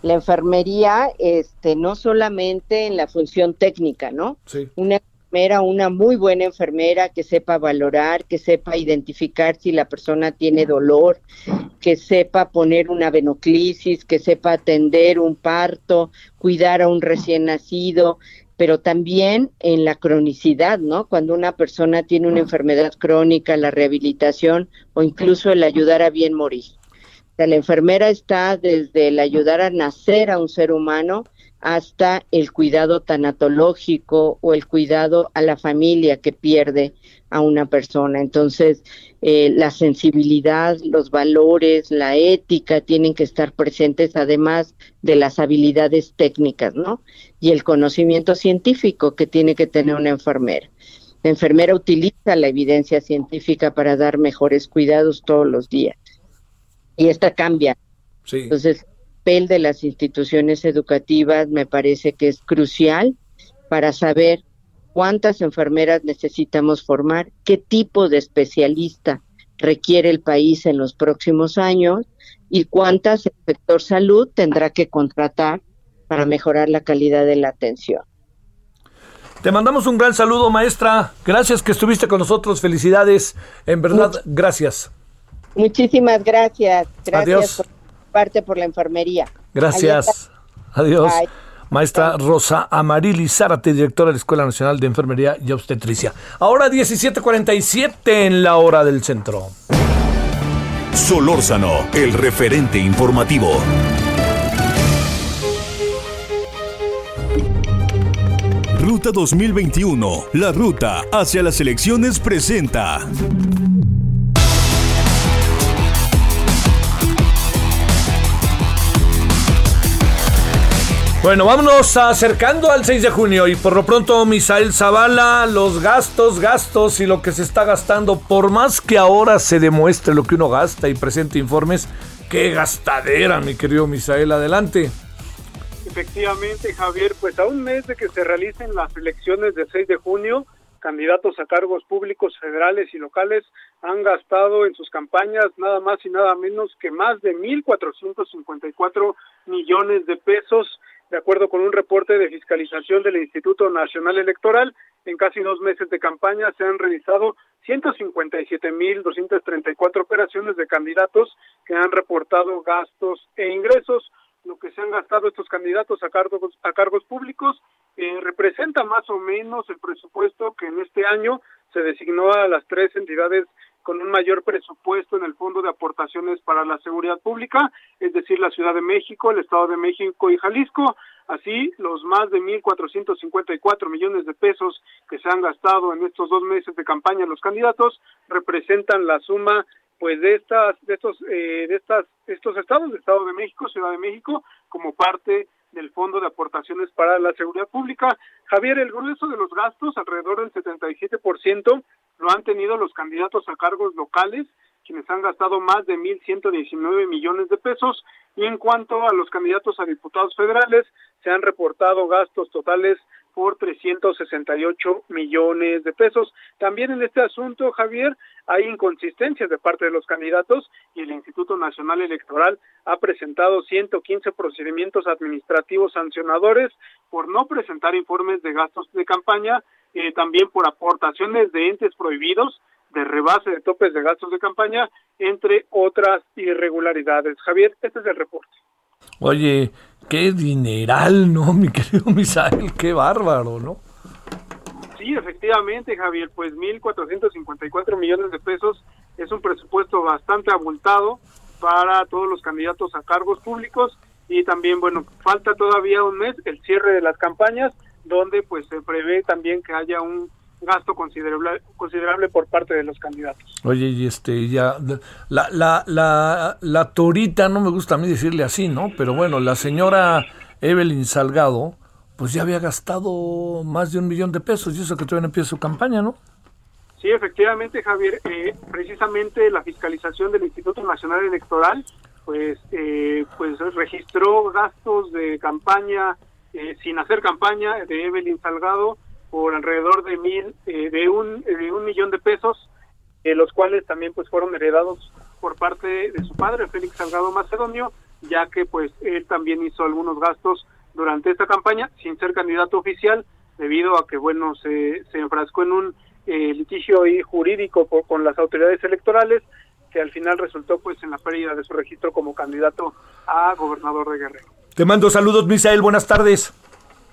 [SPEAKER 11] la enfermería, este, no solamente en la función técnica, ¿no?
[SPEAKER 1] Sí.
[SPEAKER 11] Una enfermera, una muy buena enfermera que sepa valorar, que sepa identificar si la persona tiene dolor, que sepa poner una venoclisis, que sepa atender un parto, cuidar a un recién nacido, pero también en la cronicidad, ¿no? Cuando una persona tiene una enfermedad crónica, la rehabilitación o incluso el ayudar a bien morir. O sea, la enfermera está desde el ayudar a nacer a un ser humano hasta el cuidado tanatológico o el cuidado a la familia que pierde a una persona. Entonces, eh, la sensibilidad, los valores, la ética tienen que estar presentes además de las habilidades técnicas, ¿no? Y el conocimiento científico que tiene que tener una enfermera. La enfermera utiliza la evidencia científica para dar mejores cuidados todos los días. Y esta cambia.
[SPEAKER 1] Sí.
[SPEAKER 11] Entonces, papel de las instituciones educativas me parece que es crucial para saber cuántas enfermeras necesitamos formar, qué tipo de especialista requiere el país en los próximos años y cuántas el sector salud tendrá que contratar para mejorar la calidad de la atención.
[SPEAKER 1] Te mandamos un gran saludo, maestra. Gracias que estuviste con nosotros. Felicidades. En verdad, gracias.
[SPEAKER 11] Muchísimas gracias. Gracias
[SPEAKER 1] Adiós.
[SPEAKER 11] por parte por la enfermería.
[SPEAKER 1] Gracias. Adiós.
[SPEAKER 11] Bye.
[SPEAKER 1] Maestra Rosa Amarili Zárate, directora de la Escuela Nacional de Enfermería y Obstetricia. Ahora 17:47 en la hora del centro.
[SPEAKER 2] Solórzano, el referente informativo. Ruta 2021, la ruta hacia las elecciones presenta.
[SPEAKER 1] Bueno, vámonos acercando al 6 de junio y por lo pronto Misael Zavala, los gastos, gastos y lo que se está gastando, por más que ahora se demuestre lo que uno gasta y presente informes, qué gastadera, mi querido Misael, adelante.
[SPEAKER 12] Efectivamente, Javier, pues a un mes de que se realicen las elecciones del 6 de junio, candidatos a cargos públicos federales y locales han gastado en sus campañas nada más y nada menos que más de 1.454 millones de pesos, de acuerdo con un reporte de fiscalización del Instituto Nacional Electoral. En casi dos meses de campaña se han realizado 157.234 operaciones de candidatos que han reportado gastos e ingresos lo que se han gastado estos candidatos a cargos, a cargos públicos eh, representa más o menos el presupuesto que en este año se designó a las tres entidades con un mayor presupuesto en el Fondo de Aportaciones para la Seguridad Pública, es decir, la Ciudad de México, el Estado de México y Jalisco. Así, los más de 1.454 millones de pesos que se han gastado en estos dos meses de campaña los candidatos representan la suma pues de estas de estos eh, de estas estos estados de Estado de México, Ciudad de México como parte del Fondo de Aportaciones para la Seguridad Pública. Javier, el grueso de los gastos, alrededor del 77%, lo han tenido los candidatos a cargos locales, quienes han gastado más de 1.119 millones de pesos, y en cuanto a los candidatos a diputados federales, se han reportado gastos totales por 368 millones de pesos. También en este asunto, Javier, hay inconsistencias de parte de los candidatos y el Instituto Nacional Electoral ha presentado 115 procedimientos administrativos sancionadores por no presentar informes de gastos de campaña, eh, también por aportaciones de entes prohibidos, de rebase de topes de gastos de campaña, entre otras irregularidades. Javier, este es el reporte.
[SPEAKER 1] Oye, qué dineral, ¿no, mi querido Misael? Qué bárbaro, ¿no?
[SPEAKER 12] Sí, efectivamente, Javier, pues 1.454 millones de pesos es un presupuesto bastante abultado para todos los candidatos a cargos públicos y también, bueno, falta todavía un mes el cierre de las campañas donde pues se prevé también que haya un gasto considerable considerable por parte de los candidatos.
[SPEAKER 1] Oye, y este, ya, la, la, la, la torita, no me gusta a mí decirle así, ¿no? Pero bueno, la señora Evelyn Salgado, pues ya había gastado más de un millón de pesos y eso que todavía no empieza su campaña, ¿no?
[SPEAKER 12] Sí, efectivamente, Javier, eh, precisamente la fiscalización del Instituto Nacional Electoral, pues, eh, pues registró gastos de campaña eh, sin hacer campaña de Evelyn Salgado por alrededor de mil, eh, de un, de un millón de pesos, los cuales también pues fueron heredados por parte de su padre, Félix Salgado Macedonio, ya que pues él también hizo algunos gastos durante esta campaña sin ser candidato oficial, debido a que bueno se, se enfrascó en un eh, litigio ahí jurídico por- con las autoridades electorales que al final resultó pues en la pérdida de su registro como candidato a gobernador de Guerrero.
[SPEAKER 1] Te mando saludos, Misael, buenas tardes.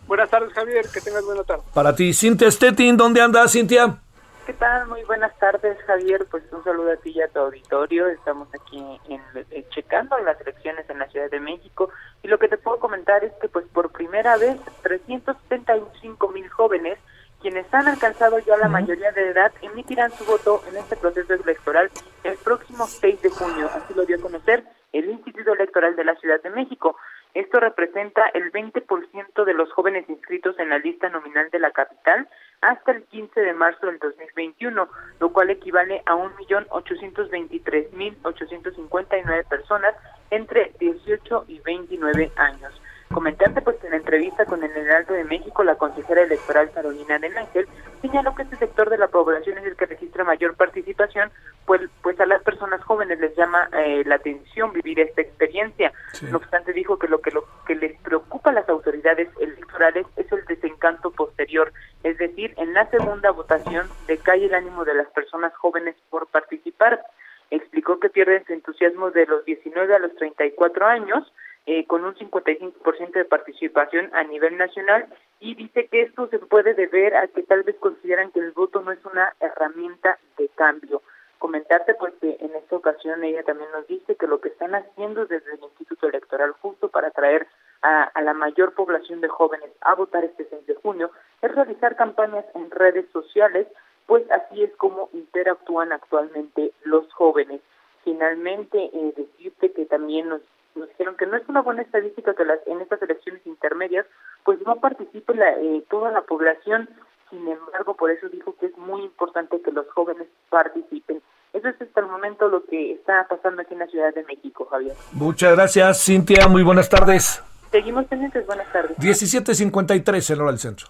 [SPEAKER 12] Buenas tardes, Javier, que tengas buena tarde.
[SPEAKER 1] Para ti, Cintia Stettin, ¿dónde andas, Cintia?
[SPEAKER 13] ¿Qué tal? Muy buenas tardes, Javier. Pues un saludo a ti y a tu auditorio. Estamos aquí en, eh, checando las elecciones en la Ciudad de México y lo que te puedo comentar es que pues por primera vez 375 mil jóvenes quienes han alcanzado ya la mayoría de edad emitirán su voto en este proceso electoral el próximo 6 de junio. Así lo dio a conocer el Instituto Electoral de la Ciudad de México. Esto representa el 20% de los jóvenes inscritos en la lista nominal de la capital hasta el 15 de marzo del 2021, lo cual equivale a 1.823.859 personas entre 18 y 29 años. Comentarte pues que en la entrevista con el Heraldo de México, la consejera electoral Carolina del Ángel señaló que este sector de la población es el que registra mayor participación, pues, pues a las personas jóvenes les llama eh, la atención vivir esta experiencia. No obstante, dijo que lo que lo que les preocupa a las autoridades electorales es el desencanto posterior, es decir, en la segunda votación decae el ánimo de las personas jóvenes por participar. Explicó que pierden su entusiasmo de los 19 a los 34 años, eh, con un 55% de participación a nivel nacional y dice que esto se puede deber a que tal vez consideran que el voto no es una herramienta de cambio. Comentarte pues que en esta ocasión ella también nos dice que lo que están haciendo desde el Instituto Electoral justo para atraer a, la mayor población de jóvenes a votar este 6 de junio es realizar campañas en redes sociales, pues así es como interactúan actualmente los jóvenes. Finalmente, eh, decirte que también nos nos dijeron que no es una buena estadística que las, en estas elecciones intermedias pues no participe la, eh, toda la población. Sin embargo, por eso dijo que es muy importante que los jóvenes participen. Eso es hasta el momento lo que está pasando aquí en la Ciudad de México, Javier.
[SPEAKER 1] Muchas gracias, Cintia. Muy buenas tardes.
[SPEAKER 13] Seguimos pendientes. Buenas tardes.
[SPEAKER 1] 17.53 en hora del centro.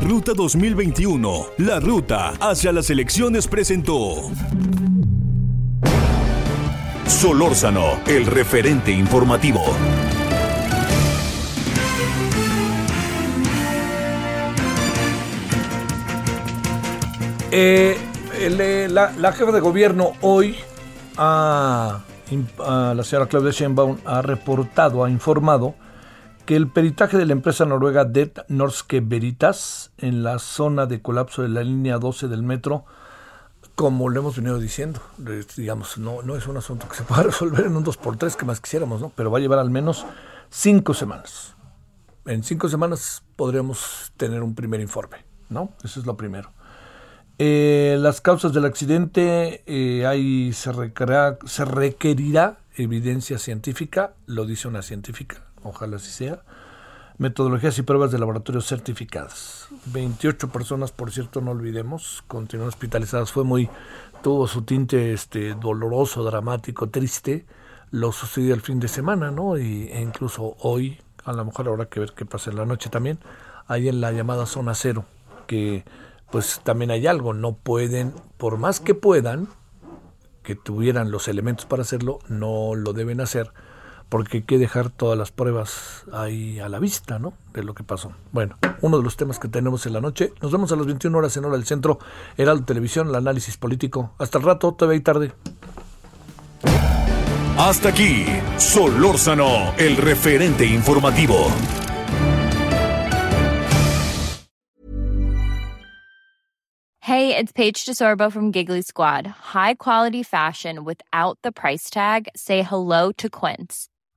[SPEAKER 2] Ruta 2021, la ruta hacia las elecciones presentó. Solórzano, el referente informativo.
[SPEAKER 1] Eh, eh, la, jefa de gobierno hoy, a la señora Claudia Sheinbaum, ha reportado, ha informado que el peritaje de la empresa noruega Det Norske Veritas en la zona de colapso de la línea 12 del metro, como lo hemos venido diciendo, eh, digamos, no, no es un asunto que se pueda resolver en un 2x3 que más quisiéramos, ¿no? Pero va a llevar al menos cinco semanas. En cinco semanas podríamos tener un primer informe, ¿no? Eso es lo primero. Eh, las causas del accidente, eh, ahí se, requerirá, se requerirá evidencia científica, lo dice una científica, ojalá así sea. Metodologías y pruebas de laboratorio certificadas. 28 personas, por cierto, no olvidemos, continúan hospitalizadas. Fue muy, tuvo su tinte este, doloroso, dramático, triste. Lo sucedió el fin de semana, ¿no? Y, e incluso hoy, a lo mejor habrá que ver qué pasa en la noche también, ahí en la llamada zona cero, que pues también hay algo, no pueden, por más que puedan, que tuvieran los elementos para hacerlo, no lo deben hacer, porque hay que dejar todas las pruebas ahí a la vista, ¿no? De lo que pasó. Bueno, uno de los temas que tenemos en la noche. Nos vemos a las 21 horas en hora del centro, Heraldo Televisión, el análisis político. Hasta el rato, todavía hay tarde.
[SPEAKER 2] Hasta aquí, Solórzano, el referente informativo.
[SPEAKER 14] Hey, it's Paige DeSorbo from Giggly Squad. High quality fashion without the price tag. Say hello to Quince.